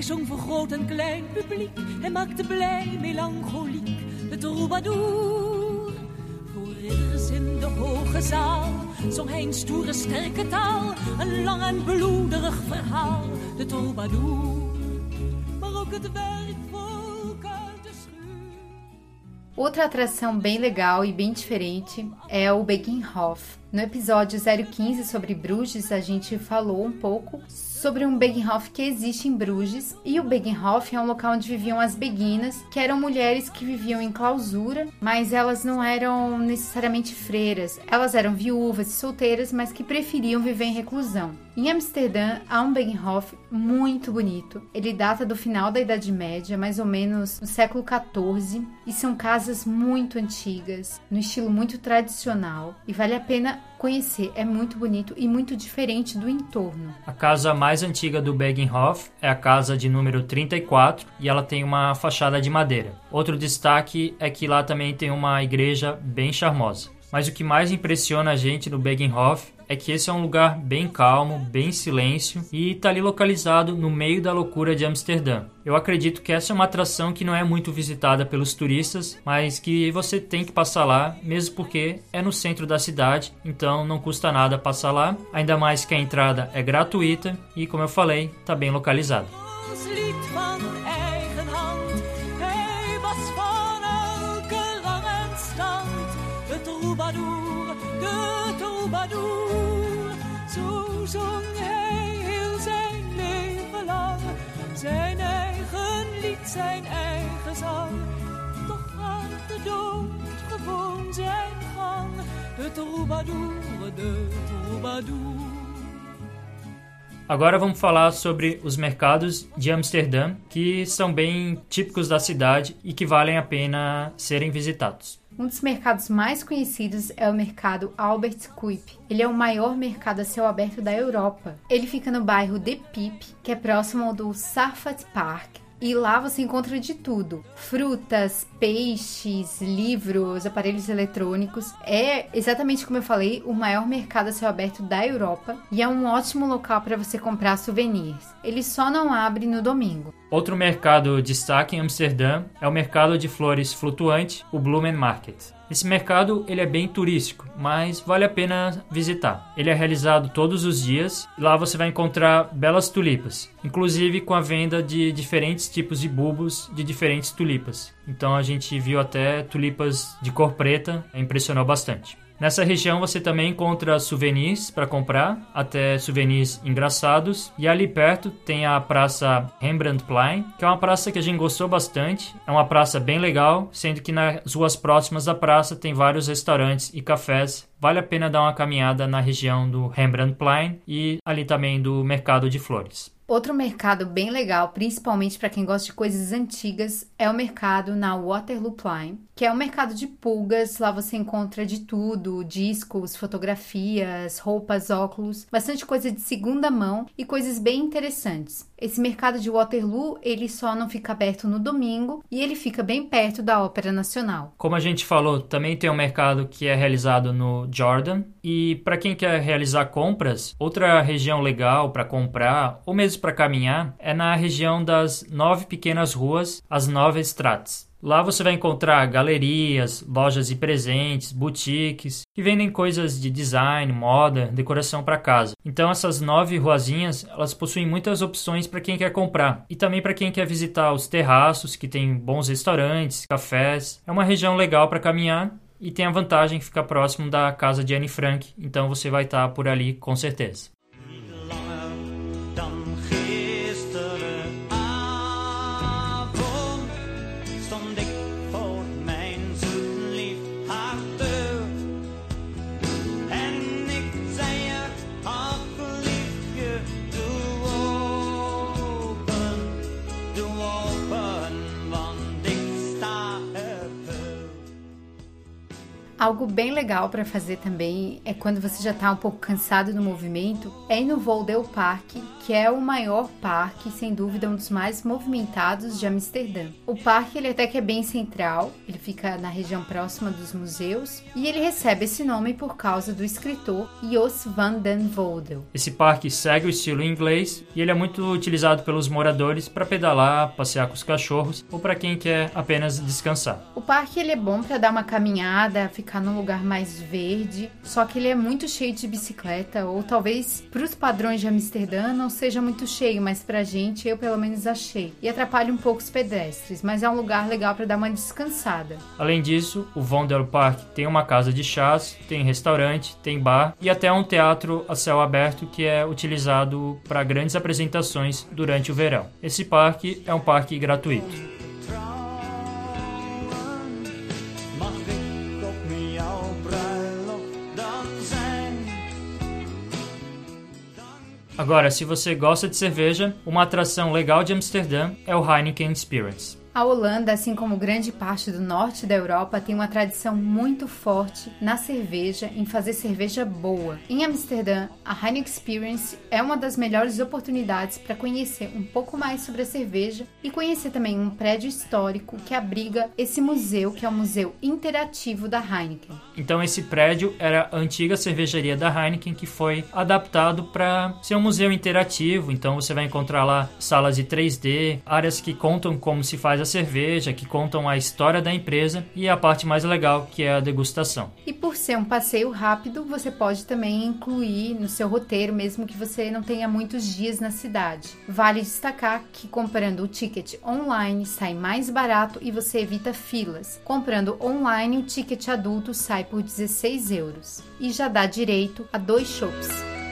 Zong voor groot en klein publiek. Hij maakte blij, melancholiek, de troubadour. Voor ridders in de hoge zaal zong hij een stoere, sterke taal. Een lang en bloederig verhaal, de troubadour. Maar ook het werkvolk uit de schuur. Outra atração bem legal e bem diferente é o Beginhof. No episódio 015 sobre Bruges, a gente falou um pouco sobre um Beginhof que existe em Bruges. E o Beginhof é um local onde viviam as beguinas, que eram mulheres que viviam em clausura, mas elas não eram necessariamente freiras. Elas eram viúvas e solteiras, mas que preferiam viver em reclusão. Em Amsterdã há um Beginhof muito bonito. Ele data do final da Idade Média, mais ou menos no século XIV, e são casas muito antigas, no estilo muito tradicional, e vale a pena conhecer. É muito bonito e muito diferente do entorno. A casa mais antiga do Begenhof é a casa de número 34 e ela tem uma fachada de madeira. Outro destaque é que lá também tem uma igreja bem charmosa. Mas o que mais impressiona a gente no Begenhof é que esse é um lugar bem calmo, bem silêncio e está ali localizado no meio da loucura de Amsterdã. Eu acredito que essa é uma atração que não é muito visitada pelos turistas, mas que você tem que passar lá, mesmo porque é no centro da cidade, então não custa nada passar lá, ainda mais que a entrada é gratuita e, como eu falei, está bem localizado. Zong hij heel zijn leven lang. Zijn eigen lied, zijn eigen zang. Toch gaat de dood gewoon zijn gang. De troubadour, de troubadour. Agora vamos falar sobre os mercados de Amsterdã, que são bem típicos da cidade e que valem a pena serem visitados. Um dos mercados mais conhecidos é o mercado Albert Kuip. Ele é o maior mercado a céu aberto da Europa. Ele fica no bairro De Pip, que é próximo do Sarfat Park, e lá você encontra de tudo: frutas, peixes, livros, aparelhos eletrônicos. É exatamente como eu falei, o maior mercado a céu aberto da Europa e é um ótimo local para você comprar souvenirs. Ele só não abre no domingo. Outro mercado destaque em Amsterdã é o mercado de flores flutuante, o Blumen Market. Esse mercado ele é bem turístico, mas vale a pena visitar. Ele é realizado todos os dias e lá você vai encontrar belas tulipas, inclusive com a venda de diferentes tipos de bulbos de diferentes tulipas. Então a gente viu até tulipas de cor preta, impressionou bastante. Nessa região você também encontra souvenirs para comprar, até souvenirs engraçados. E ali perto tem a praça Rembrandtplein, que é uma praça que a gente gostou bastante. É uma praça bem legal, sendo que nas ruas próximas da praça tem vários restaurantes e cafés. Vale a pena dar uma caminhada na região do Rembrandtplein e ali também do Mercado de Flores. Outro mercado bem legal, principalmente para quem gosta de coisas antigas, é o mercado na Waterloo Plain, que é um mercado de pulgas. Lá você encontra de tudo: discos, fotografias, roupas, óculos, bastante coisa de segunda mão e coisas bem interessantes. Esse mercado de Waterloo, ele só não fica aberto no domingo e ele fica bem perto da Ópera Nacional. Como a gente falou, também tem um mercado que é realizado no Jordan e para quem quer realizar compras, outra região legal para comprar ou mesmo para caminhar é na região das nove pequenas ruas, as nove estradas. Lá você vai encontrar galerias, lojas de presentes, boutiques que vendem coisas de design, moda, decoração para casa. Então essas nove ruazinhas, elas possuem muitas opções para quem quer comprar e também para quem quer visitar os terraços que tem bons restaurantes, cafés. É uma região legal para caminhar e tem a vantagem de ficar próximo da casa de Anne Frank, então você vai estar por ali com certeza. Algo bem legal para fazer também é quando você já está um pouco cansado do movimento, é ir no Voldel Park, que é o maior parque, sem dúvida um dos mais movimentados de Amsterdã. O parque ele até que é bem central, ele fica na região próxima dos museus e ele recebe esse nome por causa do escritor Jos van den Voldel. Esse parque segue o estilo inglês e ele é muito utilizado pelos moradores para pedalar, passear com os cachorros ou para quem quer apenas descansar. O parque ele é bom para dar uma caminhada, ficar ficar num lugar mais verde, só que ele é muito cheio de bicicleta, ou talvez para os padrões de Amsterdã não seja muito cheio, mas pra gente eu pelo menos achei. E atrapalha um pouco os pedestres, mas é um lugar legal para dar uma descansada. Além disso, o Vondel Park tem uma casa de chás, tem restaurante, tem bar e até um teatro a céu aberto que é utilizado para grandes apresentações durante o verão. Esse parque é um parque gratuito. Agora, se você gosta de cerveja, uma atração legal de Amsterdã é o Heineken Experience. A Holanda, assim como grande parte do norte da Europa, tem uma tradição muito forte na cerveja, em fazer cerveja boa. Em Amsterdã, a Heineken Experience é uma das melhores oportunidades para conhecer um pouco mais sobre a cerveja e conhecer também um prédio histórico que abriga esse museu, que é o Museu Interativo da Heineken. Então, esse prédio era a antiga cervejaria da Heineken que foi adaptado para ser um museu interativo. Então, você vai encontrar lá salas de 3D, áreas que contam como se faz a da cerveja, que contam a história da empresa e a parte mais legal, que é a degustação. E por ser um passeio rápido, você pode também incluir no seu roteiro, mesmo que você não tenha muitos dias na cidade. Vale destacar que comprando o ticket online sai mais barato e você evita filas. Comprando online, o ticket adulto sai por 16 euros e já dá direito a dois shows.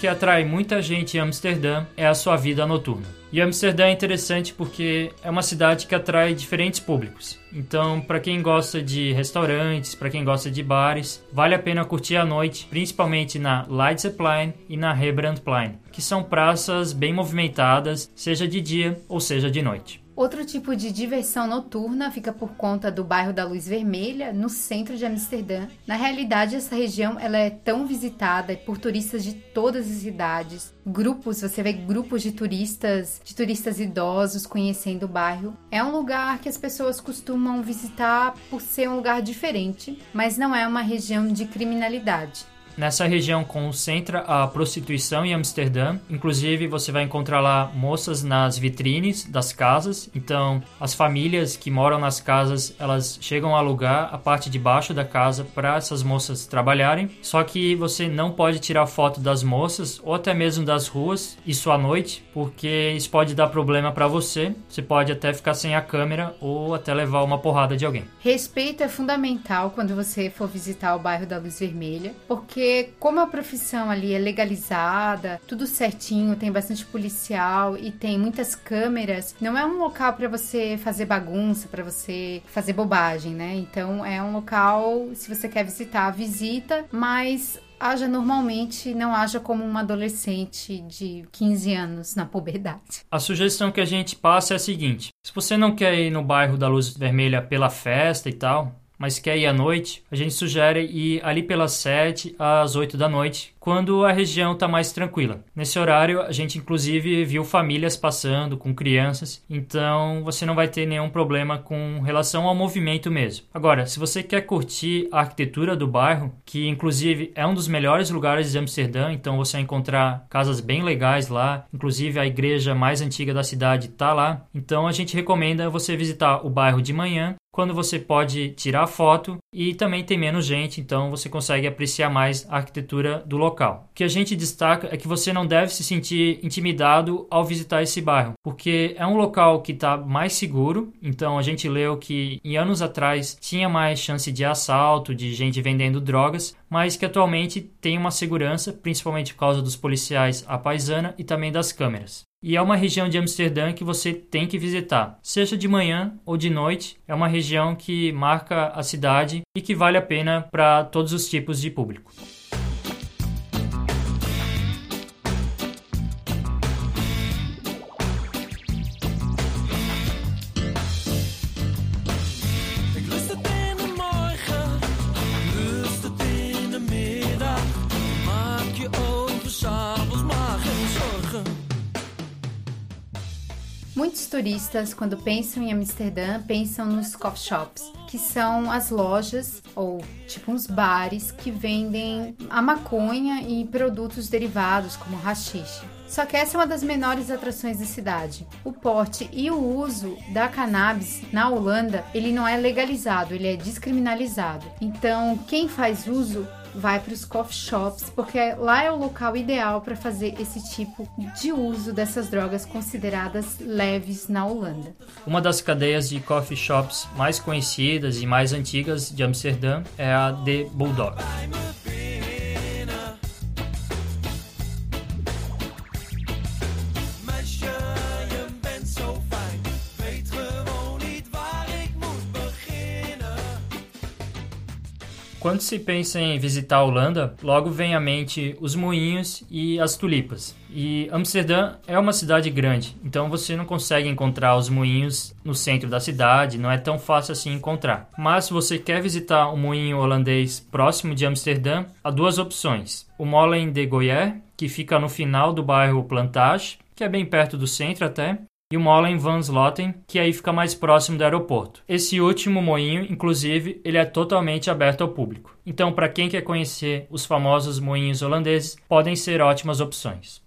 Que atrai muita gente em Amsterdã é a sua vida noturna. E Amsterdã é interessante porque é uma cidade que atrai diferentes públicos. Então, para quem gosta de restaurantes, para quem gosta de bares, vale a pena curtir a noite, principalmente na Leidseplein e na Rebrandtplein, que são praças bem movimentadas, seja de dia ou seja de noite. Outro tipo de diversão noturna fica por conta do bairro da Luz Vermelha, no centro de Amsterdã. Na realidade, essa região ela é tão visitada por turistas de todas as idades. Grupos, você vê grupos de turistas, de turistas idosos conhecendo o bairro. É um lugar que as pessoas costumam visitar por ser um lugar diferente, mas não é uma região de criminalidade. Nessa região concentra a prostituição em Amsterdã. Inclusive, você vai encontrar lá moças nas vitrines das casas. Então, as famílias que moram nas casas, elas chegam a alugar a parte de baixo da casa para essas moças trabalharem. Só que você não pode tirar foto das moças ou até mesmo das ruas, isso à noite, porque isso pode dar problema para você. Você pode até ficar sem a câmera ou até levar uma porrada de alguém. Respeito é fundamental quando você for visitar o bairro da Luz Vermelha, porque como a profissão ali é legalizada, tudo certinho, tem bastante policial e tem muitas câmeras, não é um local para você fazer bagunça, para você fazer bobagem, né? Então é um local, se você quer visitar, visita, mas haja normalmente, não haja como um adolescente de 15 anos na puberdade. A sugestão que a gente passa é a seguinte: se você não quer ir no bairro da Luz Vermelha pela festa e tal, mas quer ir à noite, a gente sugere ir ali pelas 7 às 8 da noite, quando a região está mais tranquila. Nesse horário, a gente inclusive viu famílias passando com crianças, então você não vai ter nenhum problema com relação ao movimento mesmo. Agora, se você quer curtir a arquitetura do bairro, que inclusive é um dos melhores lugares de Amsterdã, então você vai encontrar casas bem legais lá, inclusive a igreja mais antiga da cidade está lá. Então a gente recomenda você visitar o bairro de manhã quando você pode tirar foto e também tem menos gente, então você consegue apreciar mais a arquitetura do local. O que a gente destaca é que você não deve se sentir intimidado ao visitar esse bairro, porque é um local que está mais seguro. Então a gente leu que em anos atrás tinha mais chance de assalto, de gente vendendo drogas, mas que atualmente tem uma segurança, principalmente por causa dos policiais à paisana e também das câmeras. E é uma região de Amsterdã que você tem que visitar, seja de manhã ou de noite. É uma região que marca a cidade e que vale a pena para todos os tipos de público. Muitos turistas, quando pensam em Amsterdã, pensam nos coffee shops, que são as lojas ou tipo uns bares que vendem a maconha e produtos derivados como rachixe. Só que essa é uma das menores atrações da cidade. O porte e o uso da cannabis na Holanda, ele não é legalizado, ele é descriminalizado. Então, quem faz uso vai para os coffee shops, porque lá é o local ideal para fazer esse tipo de uso dessas drogas consideradas leves na Holanda. Uma das cadeias de coffee shops mais conhecidas e mais antigas de Amsterdã é a The Bulldog. Quando se pensa em visitar a Holanda, logo vem à mente os moinhos e as tulipas. E Amsterdã é uma cidade grande, então você não consegue encontrar os moinhos no centro da cidade, não é tão fácil assim encontrar. Mas se você quer visitar um moinho holandês próximo de Amsterdã, há duas opções. O Molen de Goyer, que fica no final do bairro Plantage, que é bem perto do centro até, e o Molen van Sloten, que aí fica mais próximo do aeroporto. Esse último moinho, inclusive, ele é totalmente aberto ao público. Então, para quem quer conhecer os famosos moinhos holandeses, podem ser ótimas opções.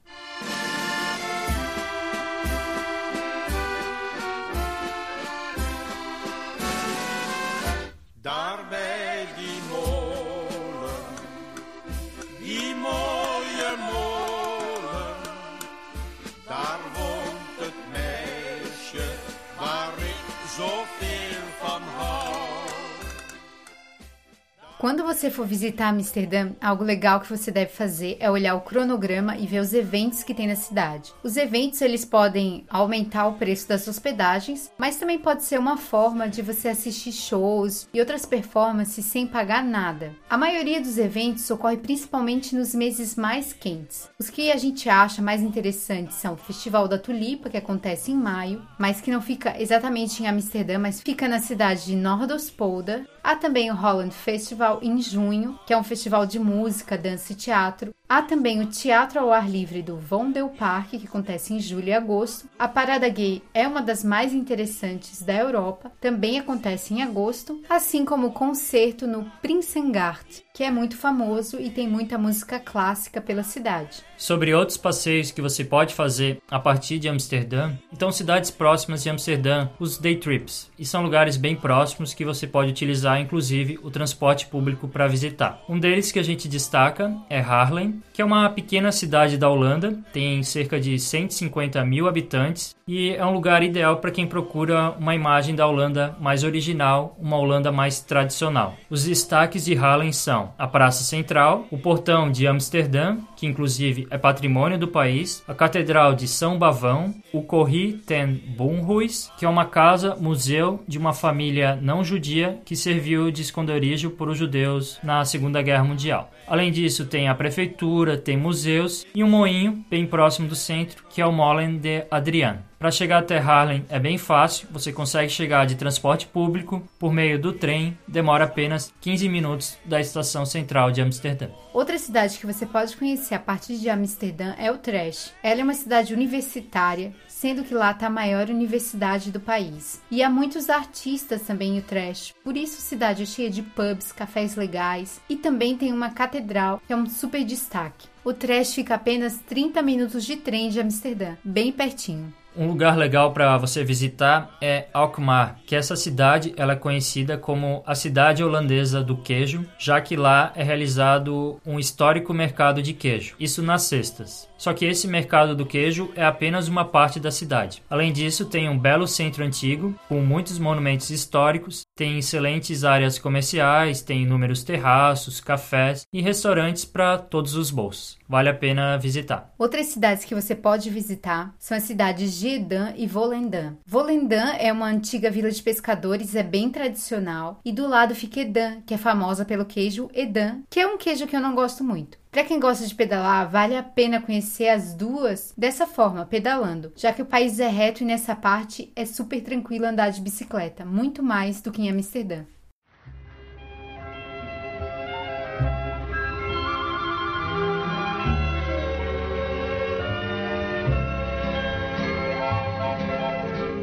Quando você for visitar Amsterdã, algo legal que você deve fazer é olhar o cronograma e ver os eventos que tem na cidade. Os eventos eles podem aumentar o preço das hospedagens, mas também pode ser uma forma de você assistir shows e outras performances sem pagar nada. A maioria dos eventos ocorre principalmente nos meses mais quentes. Os que a gente acha mais interessantes são o Festival da Tulipa, que acontece em maio, mas que não fica exatamente em Amsterdã, mas fica na cidade de Nordospolder. Há também o Holland Festival em junho, que é um festival de música, dança e teatro. Há também o Teatro ao Ar Livre do Vondel Park, que acontece em julho e agosto. A Parada Gay é uma das mais interessantes da Europa, também acontece em agosto, assim como o concerto no Prinsengaard, que é muito famoso e tem muita música clássica pela cidade. Sobre outros passeios que você pode fazer a partir de Amsterdã, então cidades próximas de Amsterdã, os day trips, e são lugares bem próximos que você pode utilizar inclusive o transporte público para visitar. Um deles que a gente destaca é Haarlem, que é uma pequena cidade da Holanda, tem cerca de 150 mil habitantes e é um lugar ideal para quem procura uma imagem da Holanda mais original, uma Holanda mais tradicional. Os destaques de Haarlem são a Praça Central, o Portão de Amsterdã, que inclusive é patrimônio do país, a Catedral de São Bavão, o Corrie ten Boomhuis, que é uma casa-museu de uma família não judia que serviu de esconderijo para os judeus na Segunda Guerra Mundial. Além disso, tem a prefeitura, tem museus e um moinho bem próximo do centro, que é o Molen de Adrian. Para chegar até Harlem é bem fácil, você consegue chegar de transporte público por meio do trem, demora apenas 15 minutos da estação central de Amsterdã. Outra cidade que você pode conhecer a partir de Amsterdã é Utrecht. Ela é uma cidade universitária, sendo que lá está a maior universidade do país. E há muitos artistas também em Utrecht, por isso a cidade é cheia de pubs, cafés legais e também tem uma catedral que é um super destaque. Utrecht fica apenas 30 minutos de trem de Amsterdã, bem pertinho. Um lugar legal para você visitar é Alkmaar, que essa cidade ela é conhecida como a cidade holandesa do queijo, já que lá é realizado um histórico mercado de queijo, isso nas sextas. Só que esse mercado do queijo é apenas uma parte da cidade. Além disso, tem um belo centro antigo, com muitos monumentos históricos, tem excelentes áreas comerciais, tem inúmeros terraços, cafés e restaurantes para todos os bolsos. Vale a pena visitar. Outras cidades que você pode visitar são as cidades de Edam e Volendam. Volendam é uma antiga vila de pescadores, é bem tradicional, e do lado fica Edam, que é famosa pelo queijo Edam, que é um queijo que eu não gosto muito. Para quem gosta de pedalar, vale a pena conhecer as duas dessa forma, pedalando, já que o país é reto e nessa parte é super tranquilo andar de bicicleta, muito mais do que em Amsterdã.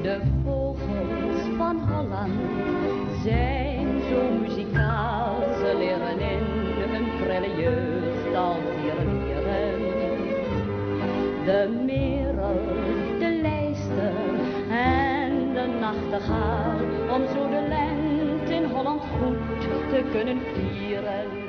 De vogels van Holland De lijster en de nachtegaal, om zo de lente in Holland goed te kunnen vieren.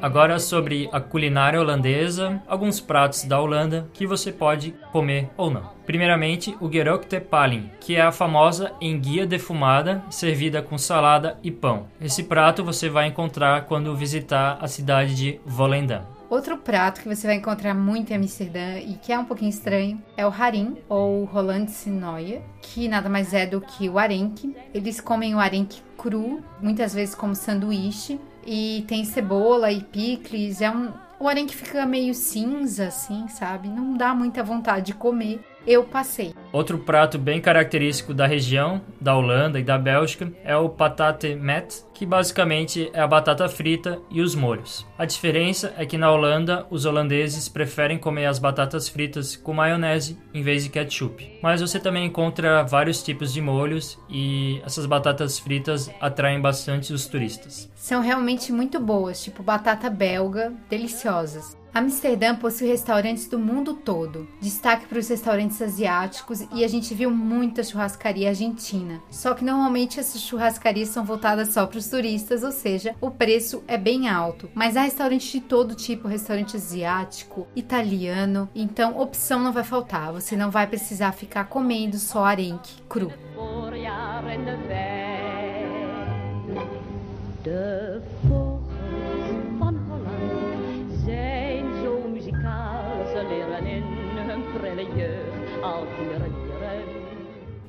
Agora sobre a culinária holandesa, alguns pratos da Holanda que você pode comer ou não. Primeiramente, o Gerokte Palin, que é a famosa enguia defumada, servida com salada e pão. Esse prato você vai encontrar quando visitar a cidade de Volendam. Outro prato que você vai encontrar muito em Amsterdã e que é um pouquinho estranho é o harim, ou Hollandse Noia, que nada mais é do que o arenque. Eles comem o arenque cru, muitas vezes como sanduíche, e tem cebola e picles. É um, o arenque fica meio cinza, assim, sabe? Não dá muita vontade de comer. Eu passei. Outro prato bem característico da região, da Holanda e da Bélgica, é o patate met, que basicamente é a batata frita e os molhos. A diferença é que na Holanda os holandeses preferem comer as batatas fritas com maionese em vez de ketchup. Mas você também encontra vários tipos de molhos e essas batatas fritas atraem bastante os turistas. São realmente muito boas, tipo batata belga, deliciosas. Amsterdã possui restaurantes do mundo todo. Destaque para os restaurantes asiáticos e a gente viu muita churrascaria argentina. Só que normalmente essas churrascarias são voltadas só para os turistas, ou seja, o preço é bem alto. Mas há restaurantes de todo tipo, restaurante asiático, italiano, então opção não vai faltar. Você não vai precisar ficar comendo só arenque cru.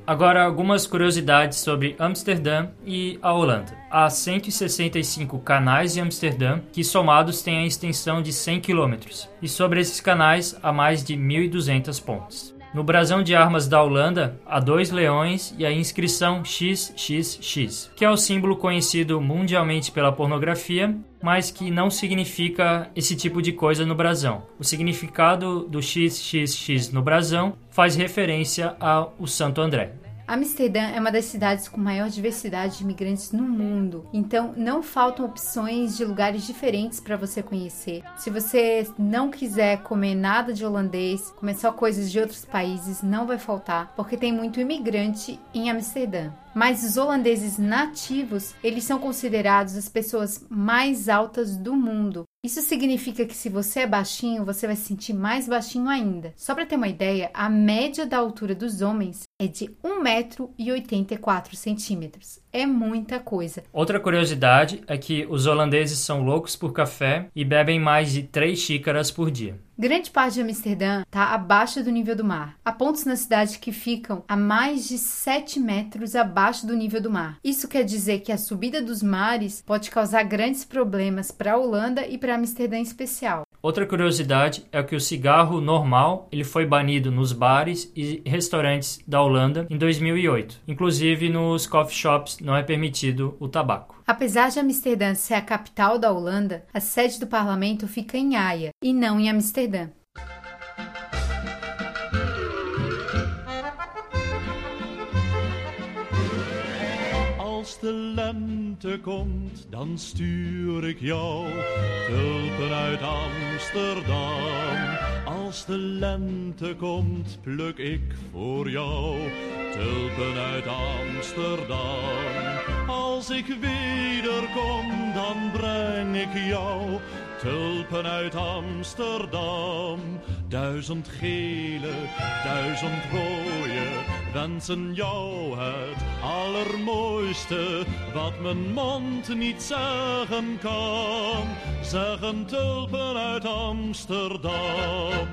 Agora, algumas curiosidades sobre Amsterdã e a Holanda. Há 165 canais em Amsterdã, que somados têm a extensão de 100 km, e sobre esses canais há mais de 1.200 pontes. No brasão de armas da Holanda, há dois leões e a inscrição XXX, que é o símbolo conhecido mundialmente pela pornografia, mas que não significa esse tipo de coisa no brasão. O significado do XXX no brasão faz referência ao Santo André. Amsterdã é uma das cidades com maior diversidade de imigrantes no mundo, então não faltam opções de lugares diferentes para você conhecer. Se você não quiser comer nada de holandês, comer só coisas de outros países, não vai faltar, porque tem muito imigrante em Amsterdã. Mas os holandeses nativos, eles são considerados as pessoas mais altas do mundo. Isso significa que se você é baixinho, você vai se sentir mais baixinho ainda. Só para ter uma ideia, a média da altura dos homens é de 1,84m. É muita coisa. Outra curiosidade é que os holandeses são loucos por café e bebem mais de 3 xícaras por dia. Grande parte de Amsterdã está abaixo do nível do mar. Há pontos na cidade que ficam a mais de 7 metros abaixo do nível do mar. Isso quer dizer que a subida dos mares pode causar grandes problemas para a Holanda e para Amsterdã em especial. Outra curiosidade é que o cigarro normal ele foi banido nos bares e restaurantes da Holanda em 2008. Inclusive nos coffee shops não é permitido o tabaco. Apesar de Amsterdã ser a capital da Holanda, a sede do parlamento fica em Haia e não em Amsterdã. Als de lente komt, dan stuur ik jou tulpen uit Amsterdam. Als de lente komt, pluk ik voor jou tulpen uit Amsterdam. Als ik wederkom, dan breng ik jou tulpen uit Amsterdam. Duizend gele, duizend rode, wensen jou het allermooiste wat mijn mond niet zeggen kan. Zeggen tulpen uit Amsterdam.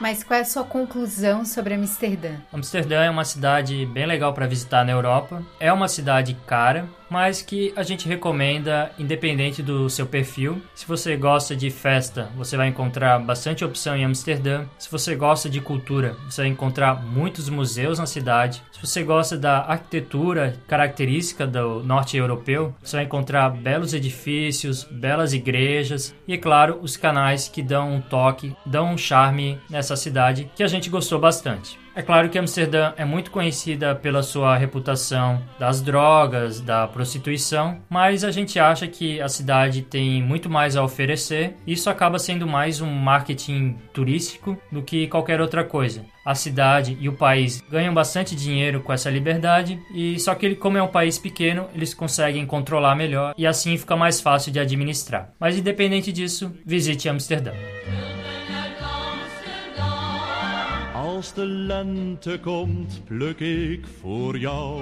Mas qual é a sua conclusão sobre Amsterdã? Amsterdã é uma cidade bem legal para visitar na Europa. É uma cidade cara, mas que a gente recomenda independente do seu perfil. Se você gosta de festa, você vai encontrar bastante opção em Amsterdã. Se você gosta de cultura, você vai encontrar muitos museus na cidade. Se você gosta da arquitetura característica do norte europeu, você vai encontrar belos edifícios, belas igrejas e, é claro, os canais que dão um toque, dão um charme nessa cidade que a gente gostou bastante. É claro que Amsterdã é muito conhecida pela sua reputação das drogas, da prostituição, mas a gente acha que a cidade tem muito mais a oferecer. Isso acaba sendo mais um marketing turístico do que qualquer outra coisa. A cidade e o país ganham bastante dinheiro com essa liberdade e só que como é um país pequeno, eles conseguem controlar melhor e assim fica mais fácil de administrar. Mas independente disso, visite Amsterdã. Als de lente komt, pluk ik voor jou.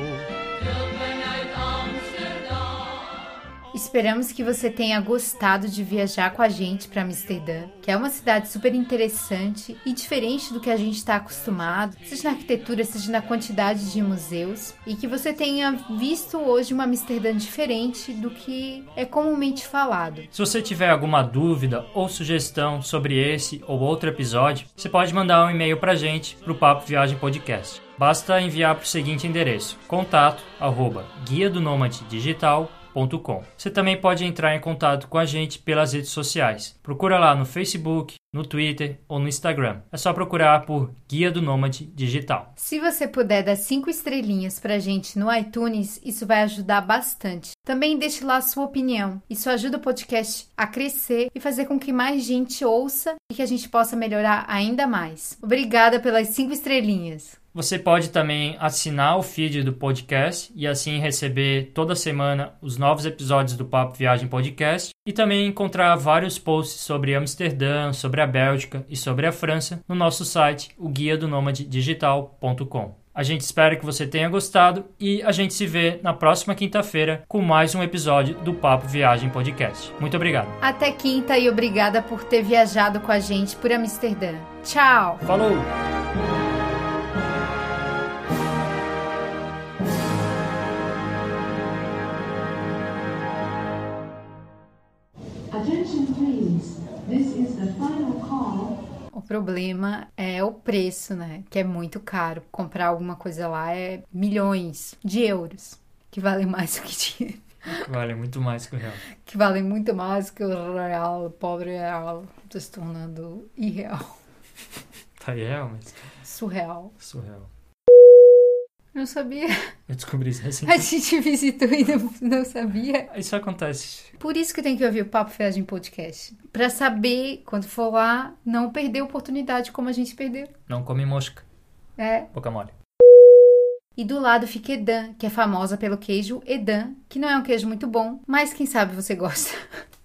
Esperamos que você tenha gostado de viajar com a gente para Amsterdã, que é uma cidade super interessante e diferente do que a gente está acostumado, seja na arquitetura, seja na quantidade de museus, e que você tenha visto hoje uma Amsterdã diferente do que é comumente falado. Se você tiver alguma dúvida ou sugestão sobre esse ou outro episódio, você pode mandar um e-mail para a gente para o Papo Viagem Podcast. Basta enviar para o seguinte endereço: contato arroba guia do você também pode entrar em contato com a gente pelas redes sociais. Procura lá no Facebook, no Twitter ou no Instagram. É só procurar por Guia do Nômade Digital. Se você puder dar cinco estrelinhas pra gente no iTunes, isso vai ajudar bastante. Também deixe lá a sua opinião. Isso ajuda o podcast a crescer e fazer com que mais gente ouça e que a gente possa melhorar ainda mais. Obrigada pelas cinco estrelinhas. Você pode também assinar o feed do podcast e assim receber toda semana os novos episódios do Papo Viagem Podcast e também encontrar vários posts sobre Amsterdã, sobre a Bélgica e sobre a França no nosso site, o guia do digital.com. A gente espera que você tenha gostado e a gente se vê na próxima quinta-feira com mais um episódio do Papo Viagem Podcast. Muito obrigado. Até quinta e obrigada por ter viajado com a gente por Amsterdã. Tchau! Falou! O problema é o preço, né? Que é muito caro. Comprar alguma coisa lá é milhões de euros, que valem *laughs* mais do que dinheiro. Vale muito mais que o real. Que valem muito mais que o real, o pobre real, tá se tornando irreal, Tá aí, real, mas surreal. surreal. Não sabia. Eu descobri isso *laughs* A recentemente. gente visitou e não, não sabia. Isso acontece. Por isso que tem que ouvir o Papo Viagem Podcast. Pra saber, quando for lá, não perder a oportunidade como a gente perdeu. Não come mosca. É. Boca mole. E do lado fica Edam, que é famosa pelo queijo Edam, que não é um queijo muito bom, mas quem sabe você gosta. *laughs*